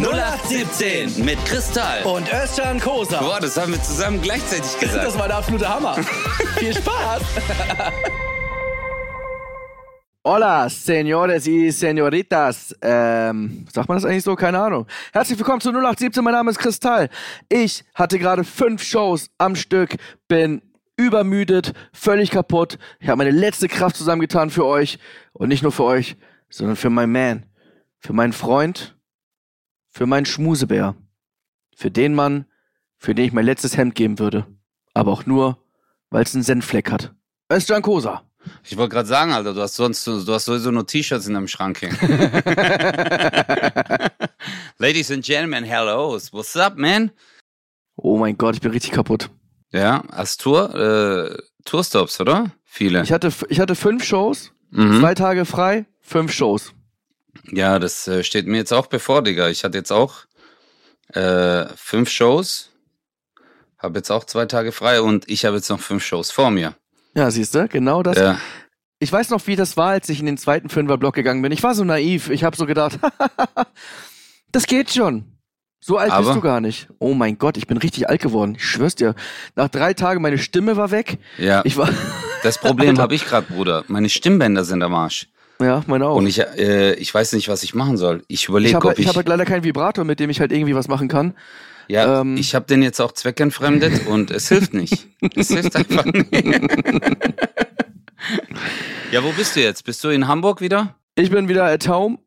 0817 mit Kristall. Und Özcan Kosa. Boah, das haben wir zusammen gleichzeitig gesagt. Das war der absolute Hammer. Viel Spaß. Hola, señores y señoritas. Ähm, sagt man das eigentlich so? Keine Ahnung. Herzlich willkommen zu 0817. Mein Name ist Kristall. Ich hatte gerade fünf Shows am Stück, bin übermüdet, völlig kaputt. Ich habe meine letzte Kraft zusammengetan für euch. Und nicht nur für euch, sondern für meinen Man. Für meinen Freund. Für meinen Schmusebär. Für den Mann, für den ich mein letztes Hemd geben würde. Aber auch nur, weil es einen Senfleck hat. Özcan Kosa. Ich wollte gerade sagen, Alter, du hast sonst, du hast sowieso nur T-Shirts in deinem Schrank hängen. Ladies and Gentlemen, hello. What's up, man? Oh mein Gott, ich bin richtig kaputt. Ja, hast Tour, äh, Tourstops, oder? Viele. Ich hatte, ich hatte fünf Shows, mhm. zwei Tage frei, fünf Shows. Ja, das äh, steht mir jetzt auch bevor, Digga. Ich hatte jetzt auch äh, fünf Shows, habe jetzt auch zwei Tage frei und ich habe jetzt noch fünf Shows vor mir. Ja, siehst du, genau das. Ja. Ich weiß noch, wie das war, als ich in den zweiten Fünferblock gegangen bin. Ich war so naiv. Ich habe so gedacht, das geht schon. So alt Aber bist du gar nicht. Oh mein Gott, ich bin richtig alt geworden. Ich schwör's dir. Nach drei Tagen, meine Stimme war weg. Ja. Ich war das Problem habe ich gerade, Bruder. Meine Stimmbänder sind am Arsch. Ja, meine auch. Und ich, äh, ich weiß nicht, was ich machen soll. Ich überlege, ob ich. Ich habe halt leider keinen Vibrator, mit dem ich halt irgendwie was machen kann. Ja, ähm, ich habe den jetzt auch zweckentfremdet und es hilft nicht. Es hilft einfach nicht. ja, wo bist du jetzt? Bist du in Hamburg wieder? Ich bin wieder at home.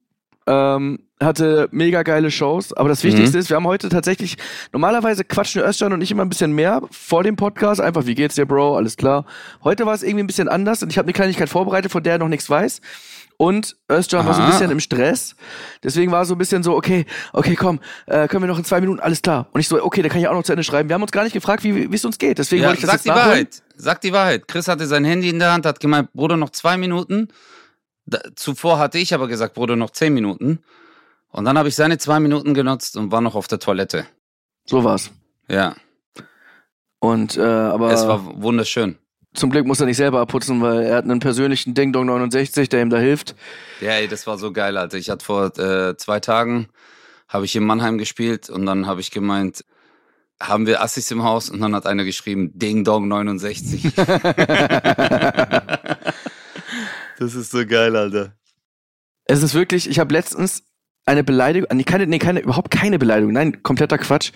Ähm, hatte mega geile Shows, aber das Wichtigste mhm. ist, wir haben heute tatsächlich, normalerweise quatschen Özcan und ich immer ein bisschen mehr vor dem Podcast, einfach, wie geht's dir, Bro, alles klar. Heute war es irgendwie ein bisschen anders und ich habe eine Kleinigkeit vorbereitet, von der er noch nichts weiß und Özcan war so ein bisschen im Stress. Deswegen war so ein bisschen so, okay, okay, komm, äh, können wir noch in zwei Minuten, alles klar. Und ich so, okay, dann kann ich auch noch zu Ende schreiben. Wir haben uns gar nicht gefragt, wie wie es uns geht. Deswegen ja, wollte ich das sag jetzt die nachholen. Wahrheit. Sag die Wahrheit. Chris hatte sein Handy in der Hand, hat gemeint, Bruder, noch zwei Minuten. Da, zuvor hatte ich aber gesagt, Bruder, noch zehn Minuten. Und dann habe ich seine zwei Minuten genutzt und war noch auf der Toilette. So war's. Ja. Und äh, aber es war wunderschön. Zum Glück muss er nicht selber abputzen, weil er hat einen persönlichen Ding Dong 69, der ihm da hilft. Ja, ey, das war so geil, Alter. Ich hatte vor äh, zwei Tagen, habe ich in Mannheim gespielt und dann habe ich gemeint, haben wir Assis im Haus und dann hat einer geschrieben, Ding Dong 69. das ist so geil, Alter. Es ist wirklich, ich habe letztens eine Beleidigung, nee, keine, nee, keine, überhaupt keine Beleidigung, nein, kompletter Quatsch.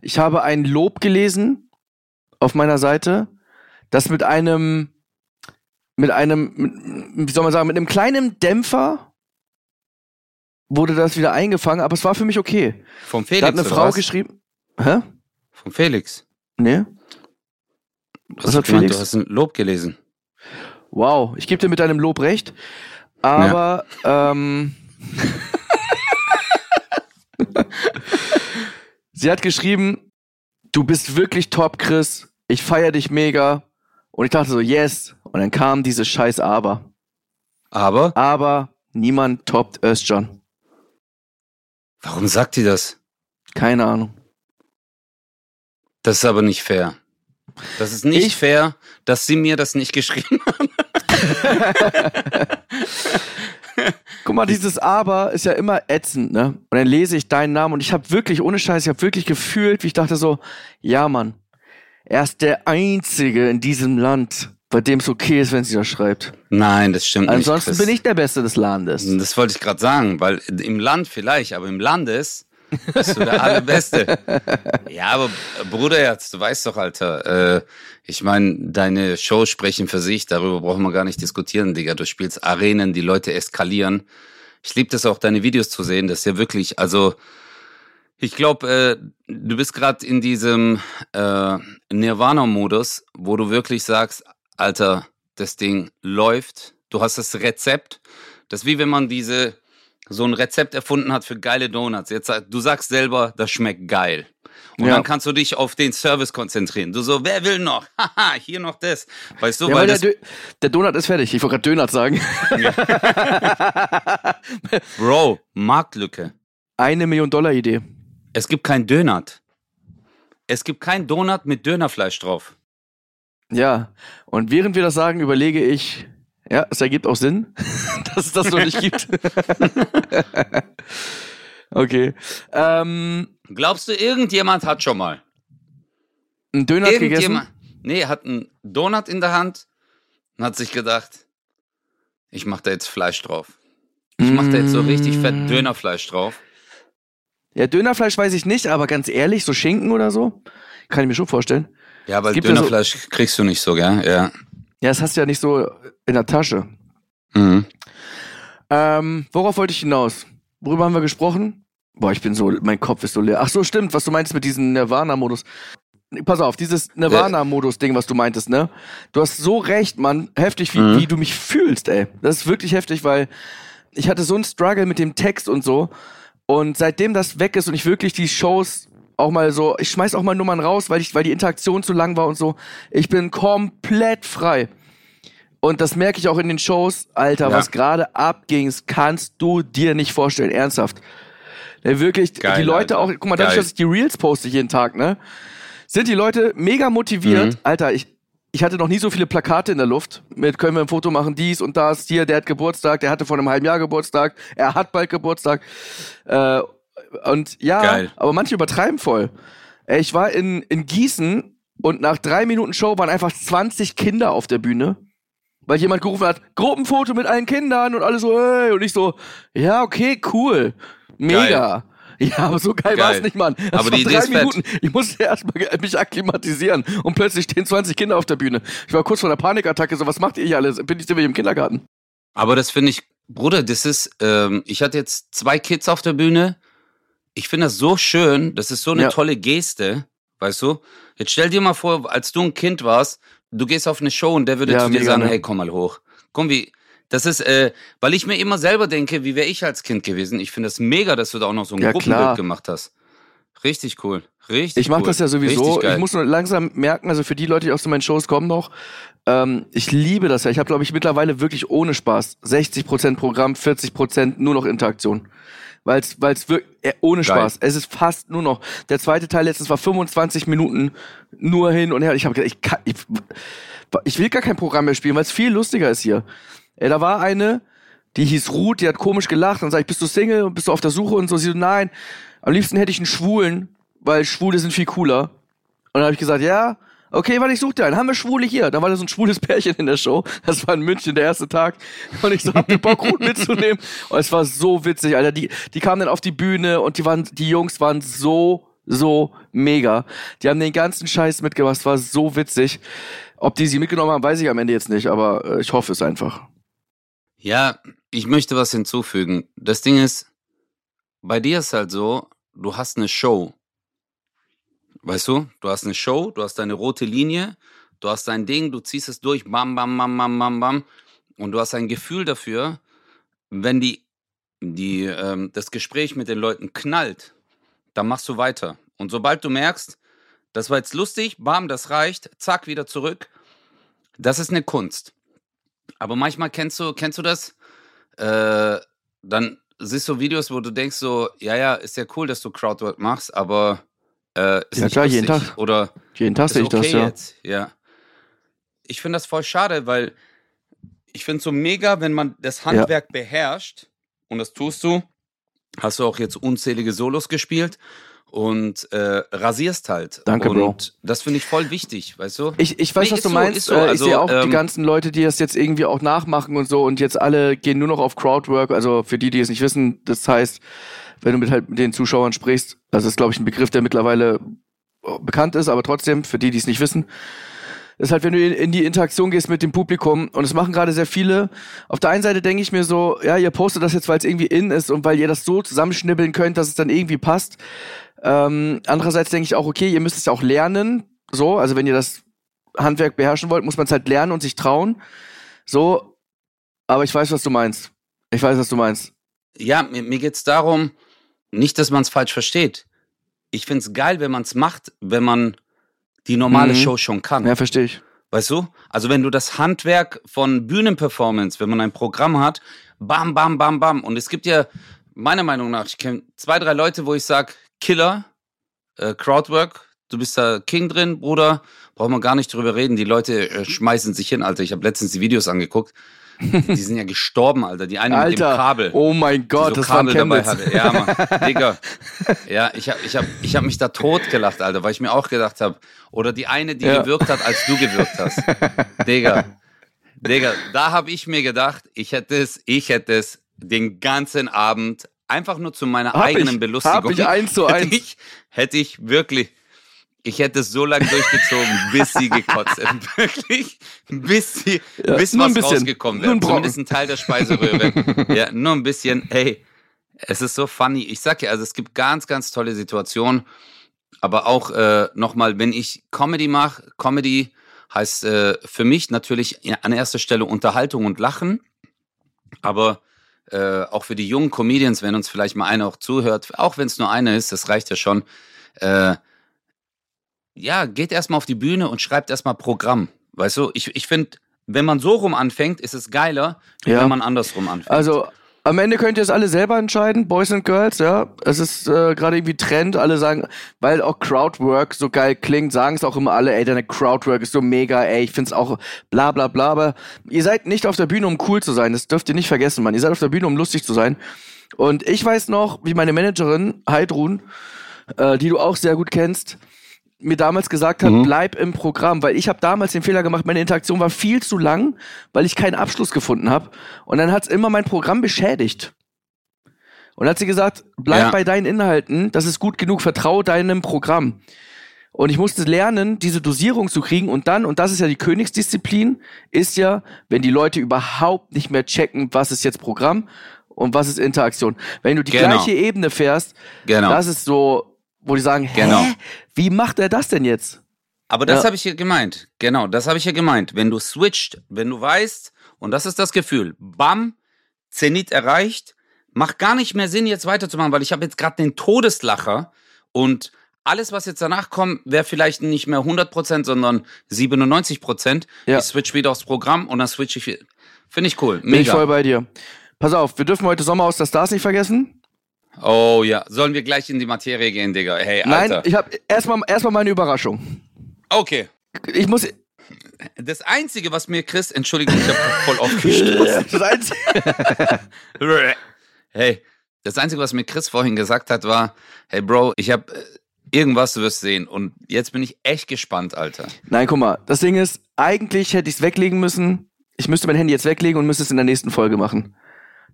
Ich habe ein Lob gelesen auf meiner Seite das mit einem, mit einem, wie soll man sagen, mit einem kleinen Dämpfer wurde das wieder eingefangen, aber es war für mich okay. Vom Felix. Da hat eine Frau was? geschrieben. Hä? Vom Felix. Nee. Was, was hat Felix? Du hast ein Lob gelesen. Wow, ich gebe dir mit deinem Lob recht. Aber ja. ähm, sie hat geschrieben, du bist wirklich top, Chris. Ich feier dich mega. Und ich dachte so, yes. Und dann kam dieses scheiß Aber. Aber? Aber niemand toppt Özcan. Warum sagt die das? Keine Ahnung. Das ist aber nicht fair. Das ist nicht ich fair, dass sie mir das nicht geschrieben haben. Guck mal, dieses Aber ist ja immer ätzend, ne? Und dann lese ich deinen Namen und ich habe wirklich, ohne Scheiß, ich habe wirklich gefühlt, wie ich dachte so, ja Mann, er ist der Einzige in diesem Land, bei dem es okay ist, wenn sie das schreibt. Nein, das stimmt Ansonsten nicht. Ansonsten bin ich der Beste des Landes. Das wollte ich gerade sagen, weil im Land vielleicht, aber im Landes bist du der Allerbeste. ja, aber Bruderherz, du weißt doch, Alter, äh, ich meine, deine Shows sprechen für sich, darüber brauchen wir gar nicht diskutieren, Digga. Du spielst Arenen, die Leute eskalieren. Ich liebe das auch, deine Videos zu sehen. Das ist ja wirklich, also ich glaube, äh, du bist gerade in diesem äh, Nirvana-Modus, wo du wirklich sagst, Alter, das Ding läuft. Du hast das Rezept. Das ist wie wenn man diese so ein Rezept erfunden hat für geile Donuts. Jetzt du sagst selber, das schmeckt geil. Und ja. dann kannst du dich auf den Service konzentrieren. Du so, wer will noch? Haha, hier noch das. Weißt du, ja, weil, weil der, der, Donut ist fertig. Ich wollte gerade Dönert sagen. Bro, Marktlücke. Eine Million Dollar Idee. Es gibt kein Dönert. Es gibt kein Donut mit Dönerfleisch drauf. Ja, und während wir das sagen, überlege ich, ja, es ergibt auch Sinn, dass es das noch nicht gibt. Okay. Ähm, Glaubst du, irgendjemand hat schon mal? Ein Döner gegessen? Nee, hat einen Donut in der Hand und hat sich gedacht, ich mach da jetzt Fleisch drauf. Ich mach da jetzt so richtig fett Mm. Dönerfleisch drauf. Ja, Dönerfleisch weiß ich nicht, aber ganz ehrlich, so Schinken oder so, kann ich mir schon vorstellen. Ja, weil Es gibt ja so- Dönerfleisch kriegst du nicht so, gell? Ja. Ja, das hast du ja nicht so in der Tasche. Mhm. Ähm, worauf wollte ich hinaus? Worüber haben wir gesprochen? Boah, ich bin so, mein Kopf ist so leer. Ach so, stimmt, was du meintest mit diesem Nirvana-Modus. Pass auf, dieses Nirvana-Modus-Ding, was du meintest, ne? Du hast so recht, Mann. Heftig, wie, Mhm. wie du mich fühlst, ey. Das ist wirklich heftig, weil ich hatte so einen Struggle mit dem Text und so. Und seitdem das weg ist und ich wirklich die Shows auch mal so, ich schmeiß auch mal Nummern raus, weil ich, weil die Interaktion zu lang war und so. Ich bin komplett frei. Und das merke ich auch in den Shows. Alter, Ja. was gerade abging, kannst du dir nicht vorstellen. Ernsthaft. Ja, wirklich, Geil, die Leute Alter. auch, guck mal, dadurch, Geil. dass ich die Reels poste jeden Tag, ne, sind die Leute mega motiviert. Mhm. Alter, ich, ich hatte noch nie so viele Plakate in der Luft. Mit können wir ein Foto machen, dies und das, hier, der hat Geburtstag, der hatte vor einem halben Jahr Geburtstag, er hat bald Geburtstag. Äh, und ja, Geil. aber manche übertreiben voll. Ich war in, in Gießen und nach drei Minuten Show waren einfach 20 Kinder auf der Bühne. Weil jemand gerufen hat, Gruppenfoto mit allen Kindern und alle so, hey, und ich so, ja, okay, cool. Mega. Ja, aber so geil, Geil. war es nicht, Mann. Das Aber die Idee drei ist fett. Minuten. Ich musste erstmal mich akklimatisieren und plötzlich stehen 20 Kinder auf der Bühne. Ich war kurz vor einer Panikattacke, so, was macht ihr hier alles? Bin ich denn im Kindergarten? Aber das finde ich, Bruder, das ist, ähm, ich hatte jetzt zwei Kids auf der Bühne. Ich finde das so schön, das ist so eine Ja. tolle Geste, weißt du? Jetzt stell dir mal vor, als du ein Kind warst, du gehst auf eine Show und der würde Ja, zu dir mega, sagen, ne? hey, komm mal hoch. Komm, wie, das ist, äh, weil ich mir immer selber denke, wie wäre ich als Kind gewesen. Ich finde das mega, dass du da auch noch so ein Ja, Gruppenbild klar. gemacht hast. Richtig cool. Richtig Ich mache cool. das ja sowieso. Ich muss nur langsam merken, also für die Leute, die aus meinen Shows kommen noch, ähm, ich liebe das ja. Ich habe, glaube ich, mittlerweile wirklich ohne Spaß 60% Programm, 40% nur noch Interaktion. Weil es wirklich äh, ohne Geil. Spaß. Es ist fast nur noch. Der zweite Teil letztens war 25 Minuten nur hin und her. Ich habe gedacht, ich, kann, ich, ich will gar kein Programm mehr spielen, weil es viel lustiger ist hier. Ey, da war eine, die hieß Ruth, die hat komisch gelacht und sag ich, bist du Single und bist du auf der Suche und so. Sie so, nein, am liebsten hätte ich einen Schwulen, weil Schwule sind viel cooler. Und dann habe ich gesagt, ja, okay, warte, ich such dir einen. Haben wir Schwule hier? Da war da so ein schwules Pärchen in der Show. Das war in München der erste Tag. Und ich so, habt ihr Bock, Ruth mitzunehmen? Und es war so witzig, Alter. Die, die kamen dann auf die Bühne und die waren, die Jungs waren so, so mega. Die haben den ganzen Scheiß mitgemacht. Es war so witzig. Ob die sie mitgenommen haben, weiß ich am Ende jetzt nicht, aber äh, ich hoffe es einfach. Ja, ich möchte was hinzufügen. Das Ding ist, bei dir ist halt so, du hast eine Show. Weißt du? Du hast eine Show, du hast deine rote Linie, du hast dein Ding, du ziehst es durch, bam, bam, bam, bam, bam, bam. Und du hast ein Gefühl dafür, wenn die, die, ähm, das Gespräch mit den Leuten knallt, dann machst du weiter. Und sobald du merkst, das war jetzt lustig, bam, das reicht, zack, wieder zurück. Das ist eine Kunst. Aber manchmal kennst du, kennst du das? Äh, dann siehst du Videos, wo du denkst so, ja, ja, ist ja cool, dass du Crowdwork machst, aber äh, ist Ja, nicht klar, jeden. Tag. Oder Jeden Tag sehe ich okay das, ja. jetzt, ja. Ich finde das voll schade, weil ich finde es so mega, wenn man das Handwerk beherrscht und das tust du, hast du auch jetzt unzählige Solos gespielt und äh, rasierst halt. Danke, und Bro. das finde ich voll wichtig, weißt du? Ich, ich weiß, Nee, was du so, meinst. so. Äh, ich Also, sehe auch die ähm, ganzen Leute, die das jetzt irgendwie auch nachmachen und so und jetzt alle gehen nur noch auf Crowdwork. Also für die, die es nicht wissen, das heißt, wenn du mit halt mit den Zuschauern sprichst, das ist, glaube ich, ein Begriff, der mittlerweile äh, bekannt ist, aber trotzdem, für die, die es nicht wissen, ist halt, wenn du in, in die Interaktion gehst mit dem Publikum und es machen gerade sehr viele. Auf der einen Seite denke ich mir so, ja, ihr postet das jetzt, weil es irgendwie in ist und weil ihr das so zusammenschnibbeln könnt, dass es dann irgendwie passt. Ähm, andererseits denke ich auch, okay, ihr müsst es ja auch lernen. So, also wenn ihr das Handwerk beherrschen wollt, muss man es halt lernen und sich trauen. So, aber ich weiß, was du meinst. Ich weiß, was du meinst. Ja, mir, mir geht's darum, nicht, dass man es falsch versteht. Ich find's geil, wenn man es macht, wenn man die normale Mhm. Show schon kann. Ja, verstehe ich. Weißt du? Also wenn du das Handwerk von Bühnenperformance, wenn man ein Programm hat, bam, bam, bam, bam. Und es gibt ja, meiner Meinung nach, ich kenne zwei, drei Leute, wo ich sag, Killer, äh, Crowdwork, du bist da King drin, Bruder, brauchen wir gar nicht drüber reden. Die Leute äh, schmeißen sich hin, Alter. Ich habe letztens die Videos angeguckt. die sind ja gestorben, Alter. Die eine Alter, mit dem Kabel. oh mein Gott, so das war Kabel ein dabei hatte. Ja, Mann. Digga. Ja, ich hab, ich hab, ich hab mich da totgelacht, Alter, weil ich mir auch gedacht habe, oder die eine, die Ja. gewirkt hat, als du gewirkt hast. Digga. Digga, da habe ich mir gedacht, ich hätte es, ich hätte es den ganzen Abend einfach nur zu meiner Hab eigenen ich, Belustigung. hab ich eins zu eins. Hätte ich, hätte ich wirklich, ich hätte es so lange durchgezogen, bis sie gekotzt hätten. Wirklich, bis sie, Ja, bis was bisschen. rausgekommen wäre. Zumindest ein Teil der Speiseröhre. ja, nur ein bisschen. Ey, es ist so funny. Ich sag ja, also es gibt ganz, ganz tolle Situationen. Aber auch äh, nochmal, wenn ich Comedy mache, Comedy heißt äh, für mich natürlich an erster Stelle Unterhaltung und Lachen. Aber äh, auch für die jungen Comedians, wenn uns vielleicht mal einer auch zuhört, auch wenn es nur einer ist, das reicht ja schon. Äh, ja, geht erstmal auf die Bühne und schreibt erstmal Programm. Weißt du, ich, ich finde, wenn man so rum anfängt, ist es geiler, Ja. wenn man andersrum anfängt. Also, am Ende könnt ihr es alle selber entscheiden, Boys and Girls, ja. Es ist äh, gerade irgendwie Trend, alle sagen, weil auch Crowdwork so geil klingt, sagen es auch immer alle, ey, deine Crowdwork ist so mega, ey, ich find's auch bla bla bla, aber ihr seid nicht auf der Bühne, um cool zu sein, das dürft ihr nicht vergessen, Mann. Ihr seid auf der Bühne, um lustig zu sein. Und ich weiß noch, wie meine Managerin, Heidrun, äh, die du auch sehr gut kennst, mir damals gesagt hat, bleib im Programm, weil ich habe damals den Fehler gemacht, meine Interaktion war viel zu lang, weil ich keinen Abschluss gefunden habe. Und dann hat's immer mein Programm beschädigt. Und dann hat sie gesagt, bleib Ja. bei deinen Inhalten, das ist gut genug, vertrau deinem Programm. Und ich musste lernen, diese Dosierung zu kriegen und dann, und das ist ja die Königsdisziplin, ist ja, wenn die Leute überhaupt nicht mehr checken, was ist jetzt Programm und was ist Interaktion. Wenn du die Genau. gleiche Ebene fährst, genau. das ist so, wo die sagen, hä, Genau. wie macht er das denn jetzt? Aber das Ja. habe ich hier gemeint. Genau, das habe ich hier gemeint. Wenn du switcht, wenn du weißt, und das ist das Gefühl, bam, Zenit erreicht, macht gar nicht mehr Sinn, jetzt weiterzumachen, weil ich habe jetzt gerade den Todeslacher und alles, was jetzt danach kommt, wäre vielleicht nicht mehr 100%, sondern 97%. Ja. Ich switch wieder aufs Programm und dann switch ich wieder. Finde ich cool. Bin ich voll Mega. bei dir. Pass auf, wir dürfen heute Sommer aus der Stars nicht vergessen. Oh ja. Sollen wir gleich in die Materie gehen, Digga? Hey, Nein, Alter. ich habe erstmal erstmal meine Überraschung. okay. Ich muss Das Einzige, was mir Chris, Entschuldigung, ich habe voll aufgestoßen. das Einzige, Hey, das Einzige, was mir Chris vorhin gesagt hat, war, hey Bro, ich habe irgendwas, du wirst sehen. Und jetzt bin ich echt gespannt, Alter. Nein, guck mal, das Ding ist, eigentlich hätte ich es weglegen müssen. Ich müsste mein Handy jetzt weglegen und müsste es in der nächsten Folge machen.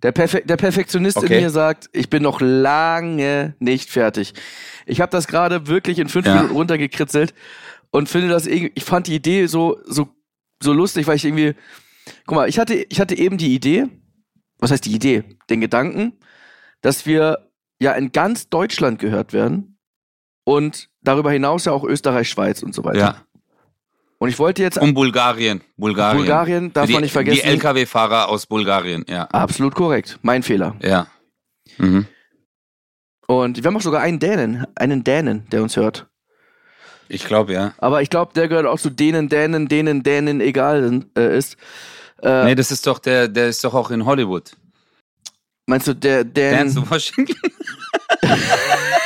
Der, Perfe der Perfektionist Okay. in mir sagt, ich bin noch lange nicht fertig. Ich habe das gerade wirklich in fünf Ja. Minuten runtergekritzelt und finde das irgendwie, ich fand die Idee so, so, so lustig, weil ich irgendwie, guck mal, ich hatte, ich hatte eben die Idee, was heißt die Idee? Den Gedanken, dass wir ja in ganz Deutschland gehört werden und darüber hinaus ja auch Österreich, Schweiz und so weiter. Ja. Und ich wollte jetzt Und Bulgarien. Bulgarien. Bulgarien darf die, man nicht vergessen. Die LKW-Fahrer aus Bulgarien, ja. Absolut korrekt. Mein Fehler. Ja. Mhm. Und wir haben auch sogar einen Dänen, einen Dänen, der uns hört. Ich glaube, ja. Aber ich glaube, der gehört auch zu denen, Dänen, denen, Dänen egal äh, ist. Äh, Nee, das ist doch der, der ist doch auch in Hollywood. Meinst du, der Dän... Dance Washington.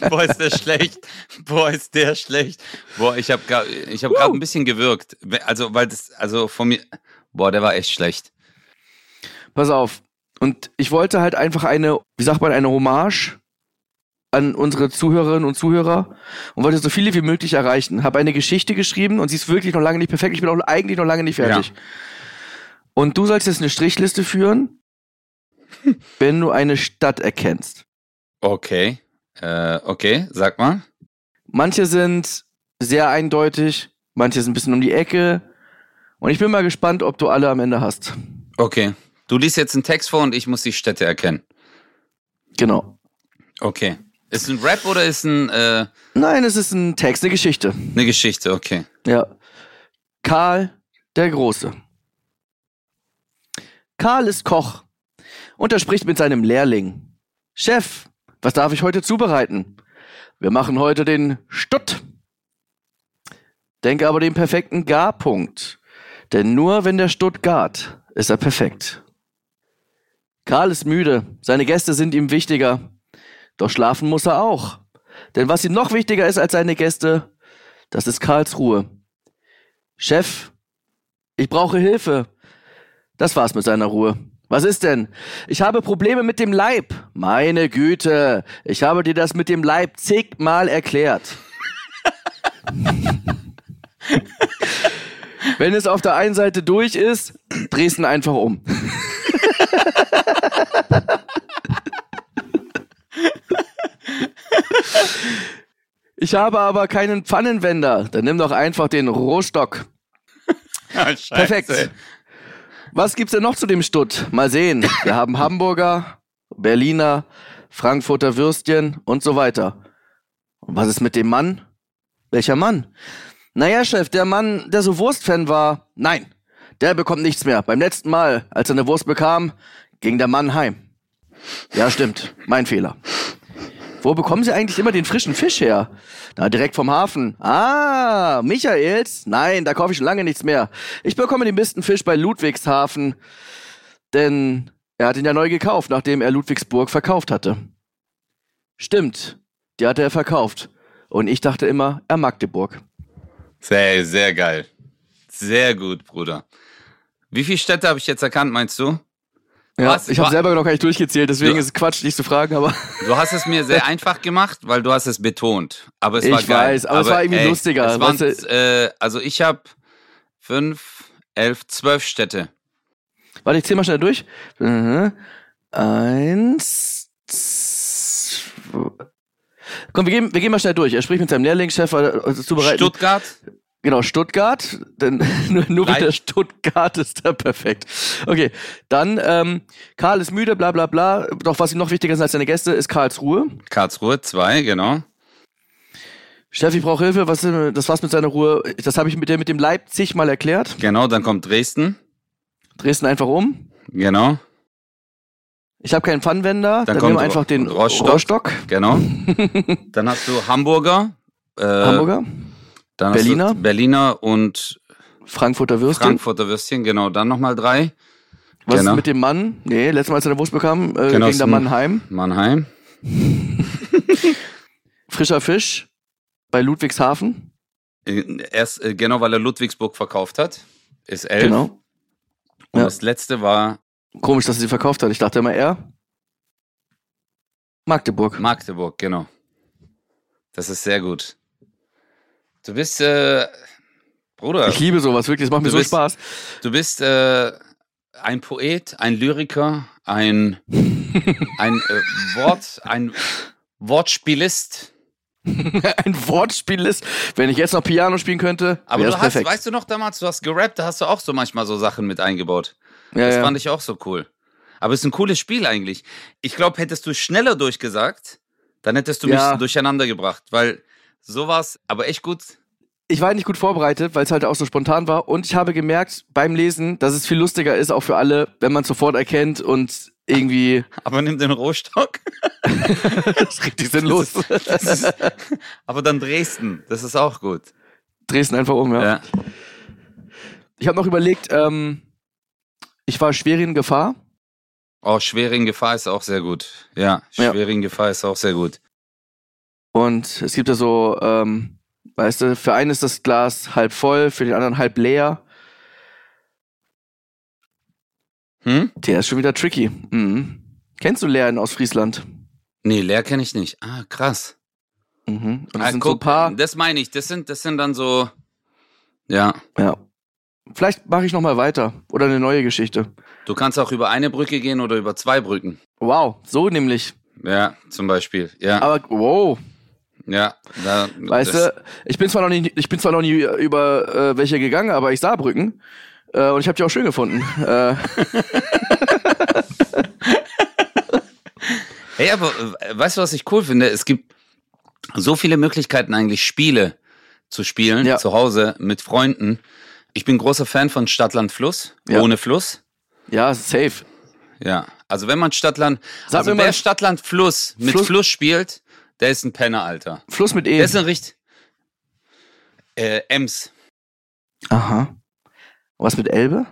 Boah, ist der schlecht. Boah, ist der schlecht. Boah, ich habe ich hab gerade ein bisschen gewirkt. Also, weil das, also von mir, boah, der war echt schlecht. Pass auf. Und ich wollte halt einfach eine, wie sagt man, eine Hommage an unsere Zuhörerinnen und Zuhörer und wollte so viele wie möglich erreichen. Habe eine Geschichte geschrieben und sie ist wirklich noch lange nicht perfekt. Ich bin auch eigentlich noch lange nicht fertig. Und du sollst jetzt eine Strichliste führen, wenn du eine Stadt erkennst. Okay. Äh, okay, sag mal. Manche sind sehr eindeutig, manche sind ein bisschen um die Ecke. Und ich bin mal gespannt, ob du alle am Ende hast. Okay. Du liest jetzt einen Text vor und ich muss die Städte erkennen. Genau. Okay. Ist ein Rap oder ist ein, äh, Nein, es ist ein Text, eine Geschichte. eine Geschichte? Okay. Ja. Karl der Große. Karl ist Koch und er spricht mit seinem Lehrling. Chef, was darf ich heute zubereiten? Wir machen heute den Stutt. Denke aber den perfekten Garpunkt. Denn nur wenn der Stutt gart, ist er perfekt. Karl ist müde, seine Gäste sind ihm wichtiger. Doch schlafen muss er auch. Denn was ihm noch wichtiger ist als seine Gäste, das ist Karls Ruhe. Chef, Ich brauche Hilfe. Das war's mit seiner Ruhe. Was ist denn? Ich habe Probleme mit dem Leib. Meine Güte, ich habe dir das mit dem Leib zigmal erklärt. Wenn es auf der einen Seite durch ist, drehst du ihn einfach um. Ich habe aber keinen Pfannenwender. Dann nimm doch einfach den Rohstock. Ah. Perfekt. Was gibt's denn noch zu dem Stutt? Mal sehen. Wir haben Hamburger, Berliner, Frankfurter Würstchen und so weiter. Und was ist mit dem Mann? Welcher Mann? Naja, Chef, der Mann, der so Wurstfan war. Nein, der bekommt nichts mehr. Beim letzten Mal, als er eine Wurst bekam, ging der Mann heim. Ja, stimmt. Mein Fehler. Wo bekommen Sie eigentlich immer den frischen Fisch her? Na, direkt vom Hafen. Ah, Michaels? Nein, da kaufe ich schon lange nichts mehr. Ich bekomme den besten Fisch bei Ludwigshafen, denn er hat ihn ja neu gekauft, nachdem er Ludwigsburg verkauft hatte. Stimmt, die hatte er verkauft. Und ich dachte immer, er Magdeburg. Sehr, sehr geil. Sehr gut, Bruder. Wie viele Städte habe ich jetzt erkannt, meinst du? Ja, Was? ich habe selber noch gar nicht durchgezählt, deswegen Du- ist es Quatsch, dich zu fragen, aber Du hast es mir sehr einfach gemacht, weil du hast es betont. Aber es Ich war geil. weiß, aber es war irgendwie lustiger, Es waren, äh, also ich habe fünf, elf, zwölf Städte. warte, ich zähl mal schnell durch. Mhm. Eins, zwei. Komm, wir gehen, wir gehen mal schnell durch. Er spricht mit seinem Lehrlingschef, zubereiten. Stuttgart, Genau, Stuttgart. Denn nur, nur Drei- wieder Stuttgart ist da perfekt. Okay, dann ähm, Karl ist müde, bla bla bla. Doch was ihm noch wichtiger ist als seine Gäste, ist Karlsruhe. Karlsruhe, zwei, genau. Steffi braucht Hilfe. Was, ist- das war's mit seiner Ruhe. Das habe ich mit, der, mit dem Leipzig mal erklärt. Genau, dann kommt Dresden, Dresden einfach um. genau, Ich habe keinen Pfannenwender. Dann, Dann nehmen wir kommt einfach den Rostock. Rostock. genau. dann hast du Hamburger, äh, Hamburger. Dann Berliner. Berliner und Frankfurter Würstchen. Frankfurter Würstchen, genau, dann nochmal drei. Was genau. ist mit dem Mann? Nee, letztes Mal, als er eine Wurst bekam, äh, Genau, ging ist der ein- Mann heim. Mannheim, Frischer Fisch bei Ludwigshafen. Äh, erst, äh, genau, weil er Ludwigsburg verkauft hat, ist elf. Genau. Und Ja. das letzte war Komisch, dass er sie verkauft hat. Ich dachte immer, er. Magdeburg. Magdeburg, genau. Das ist sehr gut. Du bist, äh, Bruder, Ich liebe sowas, wirklich. Das macht mir so bist- Spaß. du bist äh, ein Poet, ein Lyriker, ein, ein äh, Wort, ein Wortspielist. Ein Wortspiel ist. Wenn ich jetzt noch Piano spielen könnte, Aber du hast, perfekt. weißt du noch damals, du hast gerappt, da hast du auch so manchmal so Sachen mit eingebaut. ja, Das ja. fand ich auch so cool. Aber es ist ein cooles Spiel eigentlich. Ich glaube, hättest du schneller durchgesagt, dann hättest du Ja. mich durcheinander gebracht, weil sowas, aber echt gut. ich war nicht gut vorbereitet, weil es halt auch so spontan war. Und ich habe gemerkt beim Lesen, dass es viel lustiger ist, auch für alle, wenn man es sofort erkennt und irgendwie Aber nimm den Rohstock. das ist richtig sinnlos. Das ist, aber dann Dresden, das ist auch gut. Dresden einfach um, ja. Ja. Ich habe noch überlegt, ähm, ich war schwer in Gefahr. Oh, Schwering Gefahr ist auch sehr gut. Ja, Ja. Schwering Gefahr ist auch sehr gut. Und es gibt ja so, ähm, weißt du, für einen ist das Glas halb voll, für den anderen halb leer. Hm? Der ist schon wieder tricky. Mhm. Kennst du Leer in Ostfriesland? Nee, leer kenne ich nicht. Ah, krass. Mhm. Und das Ah, sind so guck, paar. das meine ich. Das sind, das sind dann so. Ja. Ja. Vielleicht mache ich noch mal weiter oder eine neue Geschichte. Du kannst auch über eine Brücke gehen oder über zwei Brücken. Wow, so nämlich. Ja, zum Beispiel. Ja, Aber wow, ja. Da, weißt du, ich bin zwar noch nie, ich bin zwar noch nie über äh, welche gegangen, aber ich sah Brücken äh, und ich habe die auch schön gefunden. äh, Hey, aber äh, weißt du, was ich cool finde? Es gibt so viele Möglichkeiten eigentlich Spiele zu spielen Ja. zu Hause mit Freunden. Ich bin großer Fan von Stadtland Fluss, Ja. ohne Fluss. ja, safe. Ja, also wenn man Stadtland, Sag also wer Stadtland Fluss mit Fluss- Fluss, spielt, der ist ein Penner, Alter. Fluss mit E. Der ist ein richtig äh, Ems. Aha. Was mit Elbe?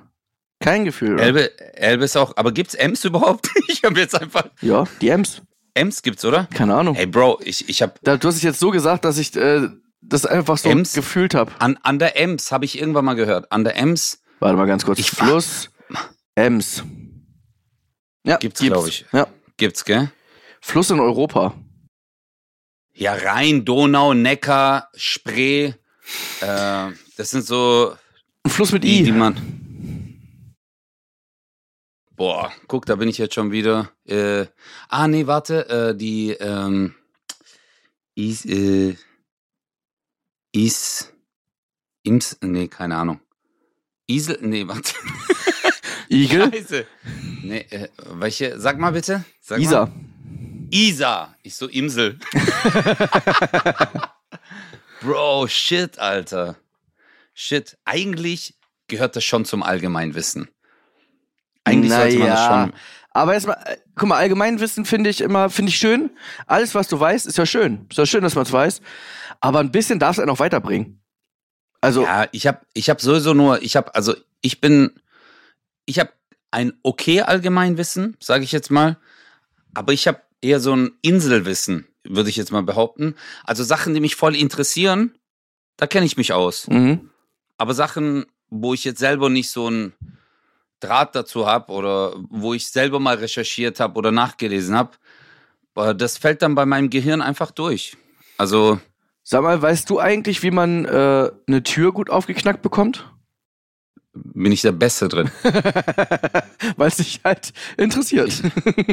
Kein Gefühl. oder? Elbe, Elbe ist auch, aber gibt's Ems überhaupt? Ich habe jetzt einfach Ja, die Ems. Ems gibt's, oder? Keine Ahnung. Hey Bro, ich ich habe Da, du hast es jetzt so gesagt, dass ich äh, das einfach so Ems? gefühlt habe. an an der Ems habe ich irgendwann mal gehört. An der Ems Warte mal ganz kurz. Ich- Fluss Ems. Ja, Gibt's, glaub ich. Ja. Gibt's, gell? Fluss in Europa. Ja, Rhein, Donau, Neckar, Spree. Äh, das sind so Ein Fluss mit die, die I. man. Boah, guck, da bin ich jetzt schon wieder. Äh, ah, nee, warte, äh, die ähm, Is, äh, Is, Ims, nee, keine Ahnung. Isel, nee, warte. Igel. Scheiße. Nee, äh, welche? Sag mal bitte. Sag Isar. Mal. Isar. Ich so Imsel. Bro, shit, Alter. Shit. Eigentlich gehört das schon zum Allgemeinwissen. Eigentlich sollte man das Naja. schon. Aber erstmal, äh, guck mal, Allgemeinwissen finde ich immer, finde ich schön. Alles, was du weißt, ist ja schön. Ist ja schön, dass man es weiß. Aber ein bisschen darf es einen auch weiterbringen. Also, Ja, ich habe ich hab sowieso nur, ich habe, also ich bin, ich habe ein okay Allgemeinwissen, sage ich jetzt mal, aber ich habe eher so ein Inselwissen, würde ich jetzt mal behaupten. Also Sachen, die mich voll interessieren, da kenne ich mich aus. mhm. Aber Sachen, wo ich jetzt selber nicht so einen Draht dazu habe oder wo ich selber mal recherchiert habe oder nachgelesen habe, das fällt dann bei meinem Gehirn einfach durch. Also sag mal, weißt du eigentlich, wie man äh, eine Tür gut aufgeknackt bekommt? Bin ich der Beste drin. Weil es dich halt interessiert.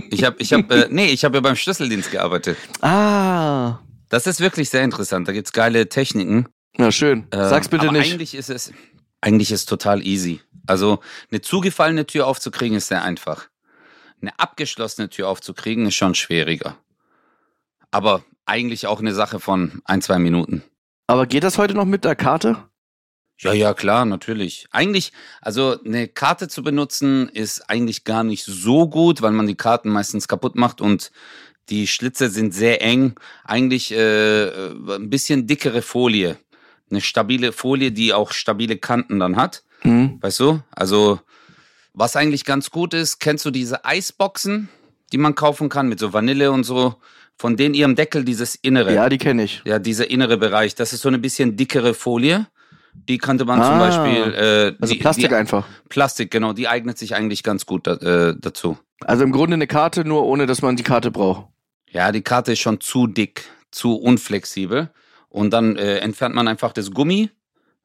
Ich habe, ich habe, äh, nee, ich habe ja beim Schlüsseldienst gearbeitet. ah, Das ist wirklich sehr interessant. Da gibt's geile Techniken. na schön. Äh, Sag's bitte aber nicht. Eigentlich ist es, eigentlich ist total easy. Also eine zugefallene Tür aufzukriegen ist sehr einfach. Eine abgeschlossene Tür aufzukriegen ist schon schwieriger. Aber eigentlich auch eine Sache von ein, zwei Minuten. Aber geht das heute noch mit der Karte? Ja, ja, klar, natürlich. Eigentlich, also eine Karte zu benutzen ist eigentlich gar nicht so gut, weil man die Karten meistens kaputt macht und die Schlitze sind sehr eng. Eigentlich äh, äh, ein bisschen dickere Folie. Eine stabile Folie, die auch stabile Kanten dann hat. Mhm. Weißt du? Also, was eigentlich ganz gut ist, kennst du diese Eisboxen, die man kaufen kann mit so Vanille und so? Von denen ihrem Deckel dieses innere. Ja, die kenne ich. Ja, dieser innere Bereich, das ist so eine bisschen dickere Folie. Die könnte man zum Ah, Beispiel. Äh, Also die, Plastik die, einfach. Plastik, genau, die eignet sich eigentlich ganz gut da, äh, dazu. Also im Grunde eine Karte, nur ohne dass man die Karte braucht. Ja, die Karte ist schon zu dick, zu unflexibel. Und dann äh, entfernt man einfach das Gummi,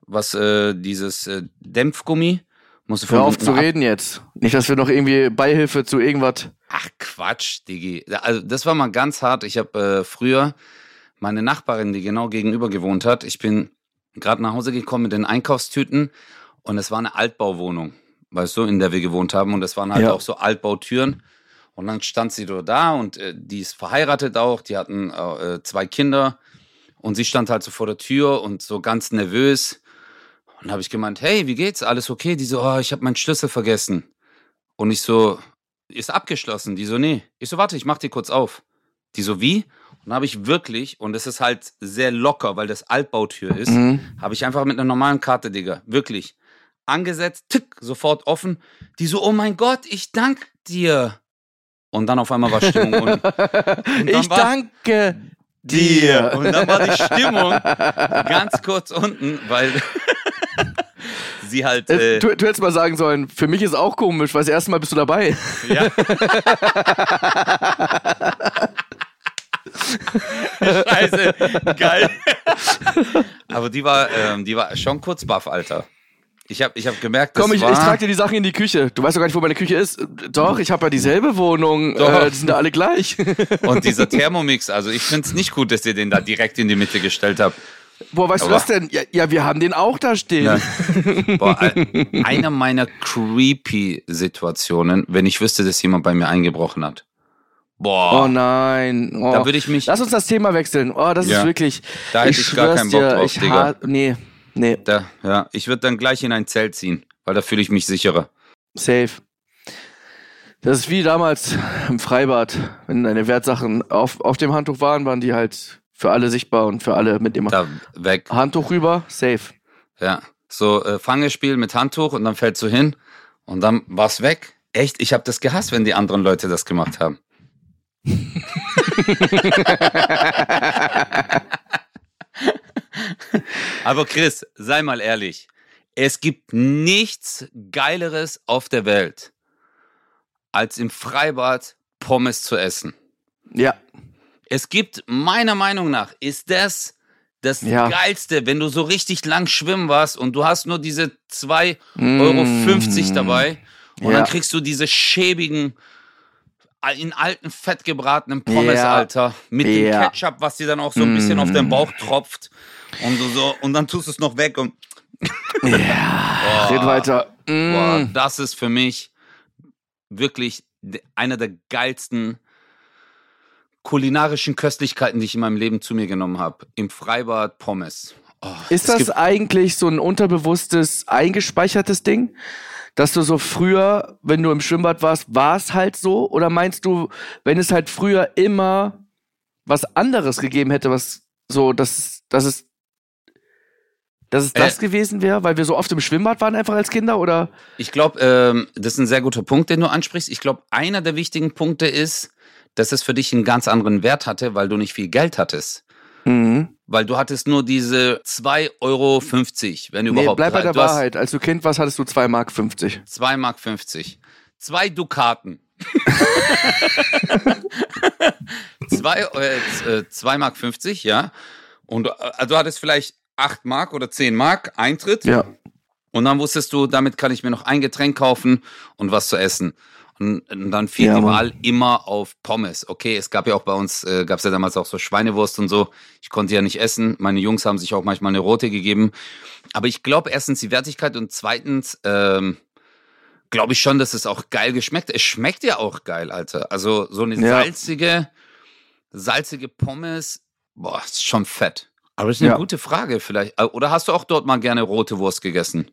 was äh, dieses äh, Dämpfgummi. Musst du Hör auf zu reden jetzt. Nicht, dass wir noch irgendwie Beihilfe zu irgendwas. Ach Quatsch, Digi. Also das war mal ganz hart. Ich habe äh, früher meine Nachbarin, die genau gegenüber gewohnt hat, ich bin gerade nach Hause gekommen mit den Einkaufstüten und es war eine Altbauwohnung, weißt du, in der wir gewohnt haben und es waren halt Ja. auch so Altbautüren. Und dann stand sie da und äh, die ist verheiratet auch, die hatten äh, zwei Kinder und sie stand halt so vor der Tür und so ganz nervös. Und dann habe ich gemeint, hey, wie geht's? Alles okay? Die so, oh, ich habe meinen Schlüssel vergessen. Und ich so, ist abgeschlossen. Die so, nee. Ich so, warte, ich mach die kurz auf. Die so, wie? Und dann habe ich wirklich, und es ist halt sehr locker, weil das Altbautür ist, Mhm. habe ich einfach mit einer normalen Karte, Digga, wirklich, angesetzt, tick, sofort offen. Die so, oh mein Gott, ich dank dir. Und dann auf einmal war Stimmung unten. Ich war- danke dir. Und dann war die Stimmung ganz kurz unten, weil sie halt. Äh, du, du hättest mal sagen sollen, für mich ist auch komisch, weil das erste Mal bist du dabei. ja. Scheiße, geil. Aber die war, ähm, die war schon kurz baff, Alter. Ich habe ich hab gemerkt, das Komm, ich, war... ich trage dir die Sachen in die Küche. Du weißt doch gar nicht, wo meine Küche ist. Doch, ich habe ja dieselbe Wohnung. Doch. Äh, die sind ja alle gleich. Und dieser Thermomix, also ich find's nicht gut, dass ihr den da direkt in die Mitte gestellt habt. Boah, weißt Aber- du was denn? Ja, ja, wir haben den auch da stehen. Ja. Boah, ein- einer meiner creepy Situationen, wenn ich wüsste, dass jemand bei mir eingebrochen hat. Boah, Oh nein. Oh. da würde ich mich, Lass uns das Thema wechseln. Oh, das Ja. ist wirklich. Da hätte ich gar schwör's keinen Bock dir, drauf, ich Digga. Nee, nee, da, ja, ich würde dann gleich in ein Zelt ziehen, weil da fühle ich mich sicherer. safe. Das ist wie damals im Freibad, wenn deine Wertsachen auf, auf dem Handtuch waren, waren die halt für alle sichtbar und für alle mitnehmen. Da weg, Handtuch rüber, safe. ja. So äh, Fangespiel mit Handtuch und dann fällst du hin und dann war's weg. Echt, ich habe das gehasst, wenn die anderen Leute das gemacht haben. Aber Chris, sei mal ehrlich. Es gibt nichts Geileres auf der Welt, als im Freibad Pommes zu essen. Ja. Es gibt, meiner Meinung nach, ist das das Ja. Geilste, wenn du so richtig lang schwimmen warst und du hast nur diese 2,50 Euro Mm. dabei und Ja. dann kriegst du diese schäbigen, in alten Fett gebratenen Pommes, Ja. Alter, mit dem Ja. Ketchup, was dir dann auch so ein bisschen auf den Mm. Bauch tropft und du so und dann tust du es noch weg und Ja. Red weiter. Boah, Mm. das ist für mich wirklich einer der geilsten kulinarischen Köstlichkeiten, die ich in meinem Leben zu mir genommen habe. Im Freibad Pommes. Oh, Ist das eigentlich so ein unterbewusstes, eingespeichertes Ding? Dass du so früher, wenn du im Schwimmbad warst, war es halt so? Oder meinst du, wenn es halt früher immer was anderes gegeben hätte, was so, dass, dass es, dass es Äh. das gewesen wäre, weil wir so oft im Schwimmbad waren einfach als Kinder? Oder? Ich glaube, ähm, das ist ein sehr guter Punkt, den du ansprichst. Ich glaube, einer der wichtigen Punkte ist, dass es für dich einen ganz anderen Wert hatte, weil du nicht viel Geld hattest. Mhm. Weil du hattest nur diese 2,50 Euro, wenn Nee, überhaupt. bleib bei der du Wahrheit. Als du Kind warst, hattest du 2 Mark 50. 2 Mark 50. Zwei Dukaten. zwei, äh, z- äh, Mark 50, ja. Und äh, du hattest vielleicht 8 Mark oder 10 Mark Eintritt. Ja. Und dann wusstest du, damit kann ich mir noch ein Getränk kaufen und was zu essen. Und, und dann fiel Ja, die. Wahl immer auf Pommes. Okay, es gab ja auch bei uns, äh, gab es ja damals auch so Schweinewurst und so. Ich konnte ja nicht essen. Meine Jungs haben sich auch manchmal eine rote gegeben. Aber ich glaube erstens die Wertigkeit und zweitens ähm, glaube ich schon, dass es auch geil geschmeckt. Es schmeckt ja auch geil, Alter. Also so eine Ja. salzige, salzige Pommes, boah, ist schon fett. Aber das ist eine Ja. gute Frage vielleicht. Äh, Oder hast du auch dort mal gerne rote Wurst gegessen?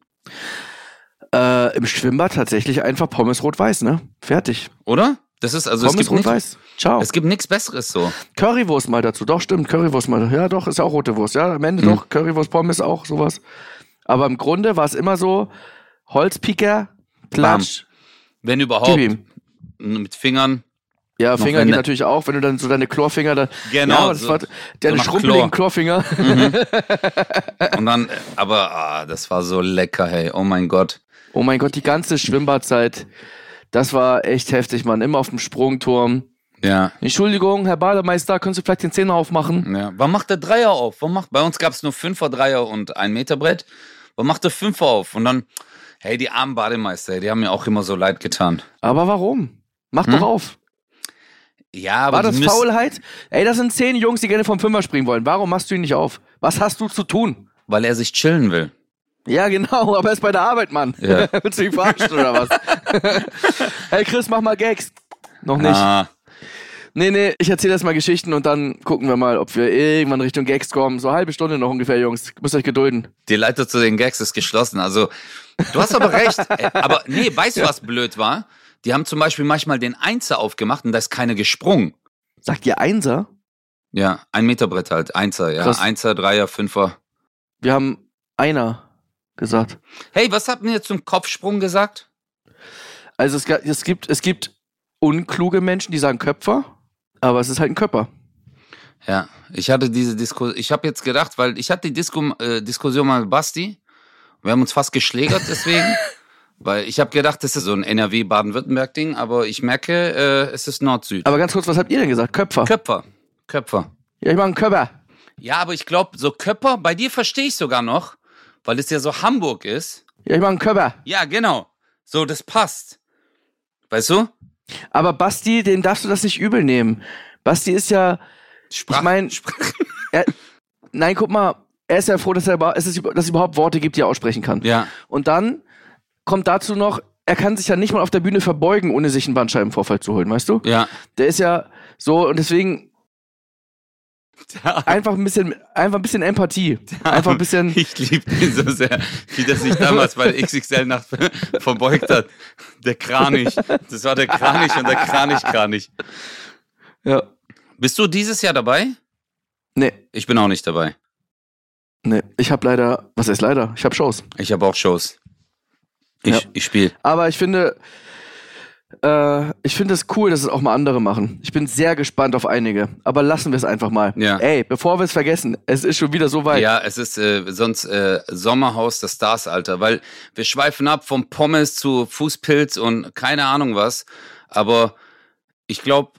Äh, Im Schwimmbad tatsächlich einfach Pommes rot-weiß, ne? Fertig. Oder? Das ist also es Pommes gibt, nicht, rot-weiß. Ciao. es gibt nichts Besseres so. Currywurst mal dazu. Doch, stimmt, Currywurst mal. Ja, doch, ist ja auch rote Wurst. Ja, am Ende Mhm. doch, Currywurst, Pommes auch, sowas. Aber im Grunde war es immer so, Holzpicker, Klatsch, Wenn gib überhaupt. Mit Fingern. Ja, Finger wenn geht natürlich auch, wenn du dann so deine Chlorfinger da. Genau, Ja, das so- war deine schrumpeligen Chlor. Chlorfinger. Und dann, aber ah, das war so lecker, hey. Oh mein Gott. Oh mein Gott, die ganze Schwimmbadzeit. Das war echt heftig, Mann. Immer auf dem Sprungturm. Ja. Entschuldigung, Herr Bademeister, können Sie vielleicht den Zehner aufmachen? ja. Wann macht der Dreier auf? Wann macht, bei uns gab es nur Fünfer, Dreier und ein Meter Brett. Wann macht der Fünfer auf? Und dann, hey, die armen Bademeister, die haben mir auch immer so leid getan. Aber warum? Mach Hm? doch auf. Ja, aber War das Faulheit? Ey, das sind zehn Jungs, die gerne vom Fünfer springen wollen. Warum machst du ihn nicht auf? Was hast du zu tun? Weil er sich chillen will. Ja, genau, aber er ist bei der Arbeit, Mann. Ja. Willst du mich verarschen oder was? hey Chris, mach mal Gags. Noch nicht. Ah, Nee, nee, ich erzähle erst mal Geschichten und dann gucken wir mal, ob wir irgendwann Richtung Gags kommen. So eine halbe Stunde noch ungefähr, Jungs. Müsst euch gedulden. die Leiter zu den Gags ist geschlossen. Also, du hast aber recht. Ey, aber nee, weißt du, was blöd war? Die haben zum Beispiel manchmal den Einser aufgemacht und da ist keiner gesprungen. Sagt ihr Einser? Ja, ein Meter Brett halt. Einser, ja. Krass. Einser, Dreier, Fünfer. Wir haben einer gesagt. Hey, was habt ihr zum Kopfsprung gesagt? Also es, es, gibt, es gibt unkluge Menschen, die sagen Köpfer, aber es ist halt ein Köpfer. Ja, ich hatte diese Diskussion, ich habe jetzt gedacht, weil ich hatte die Disku äh, Diskussion mal mit Basti, wir haben uns fast geschlägert deswegen, weil ich habe gedacht, das ist so ein NRW-Baden-Württemberg-Ding, aber ich merke, äh, es ist Nord-Süd. Aber ganz kurz, was habt ihr denn gesagt? Köpfer. Köpfer, Köpfer. ja, ich mach einen Köpfer. Ja, aber ich glaube, so Köpfer, bei dir verstehe ich sogar noch, weil es ja so Hamburg ist. Ja, ich mach einen Köpfer. Ja, genau. So, das passt. Weißt du? Aber Basti, den darfst du das nicht übel nehmen. Basti ist ja, Sprach, Ich mein- Sprach, nein, guck mal, er ist ja froh, dass, er, dass es überhaupt Worte gibt, die er aussprechen kann. ja. Und dann kommt dazu noch, er kann sich ja nicht mal auf der Bühne verbeugen, ohne sich einen Bandscheibenvorfall zu holen, weißt du? Ja. Der ist ja so und deswegen einfach ein bisschen, einfach ein bisschen Empathie. Einfach ein bisschen, Ich liebe ihn so sehr, wie das sich damals bei der XXL Nacht verbeugt hat. Der Kranich. Das war der Kranich und der Kranich-Kranich. ja. Bist du dieses Jahr dabei? Nee, Ich bin auch nicht dabei. nee, ich habe leider, was heißt leider? Ich habe Shows. Ich habe auch Shows. Ich, Ja. ich spiele. Aber ich finde, Äh, ich finde es cool, dass es auch mal andere machen. Ich bin sehr gespannt auf einige. Aber lassen wir es einfach mal. Ja. Ey, bevor wir es vergessen, es ist schon wieder so weit. Ja, es ist äh, sonst äh, Sommerhaus der Stars, Alter, weil wir schweifen ab vom Pommes zu Fußpilz und keine Ahnung was. Aber ich glaube,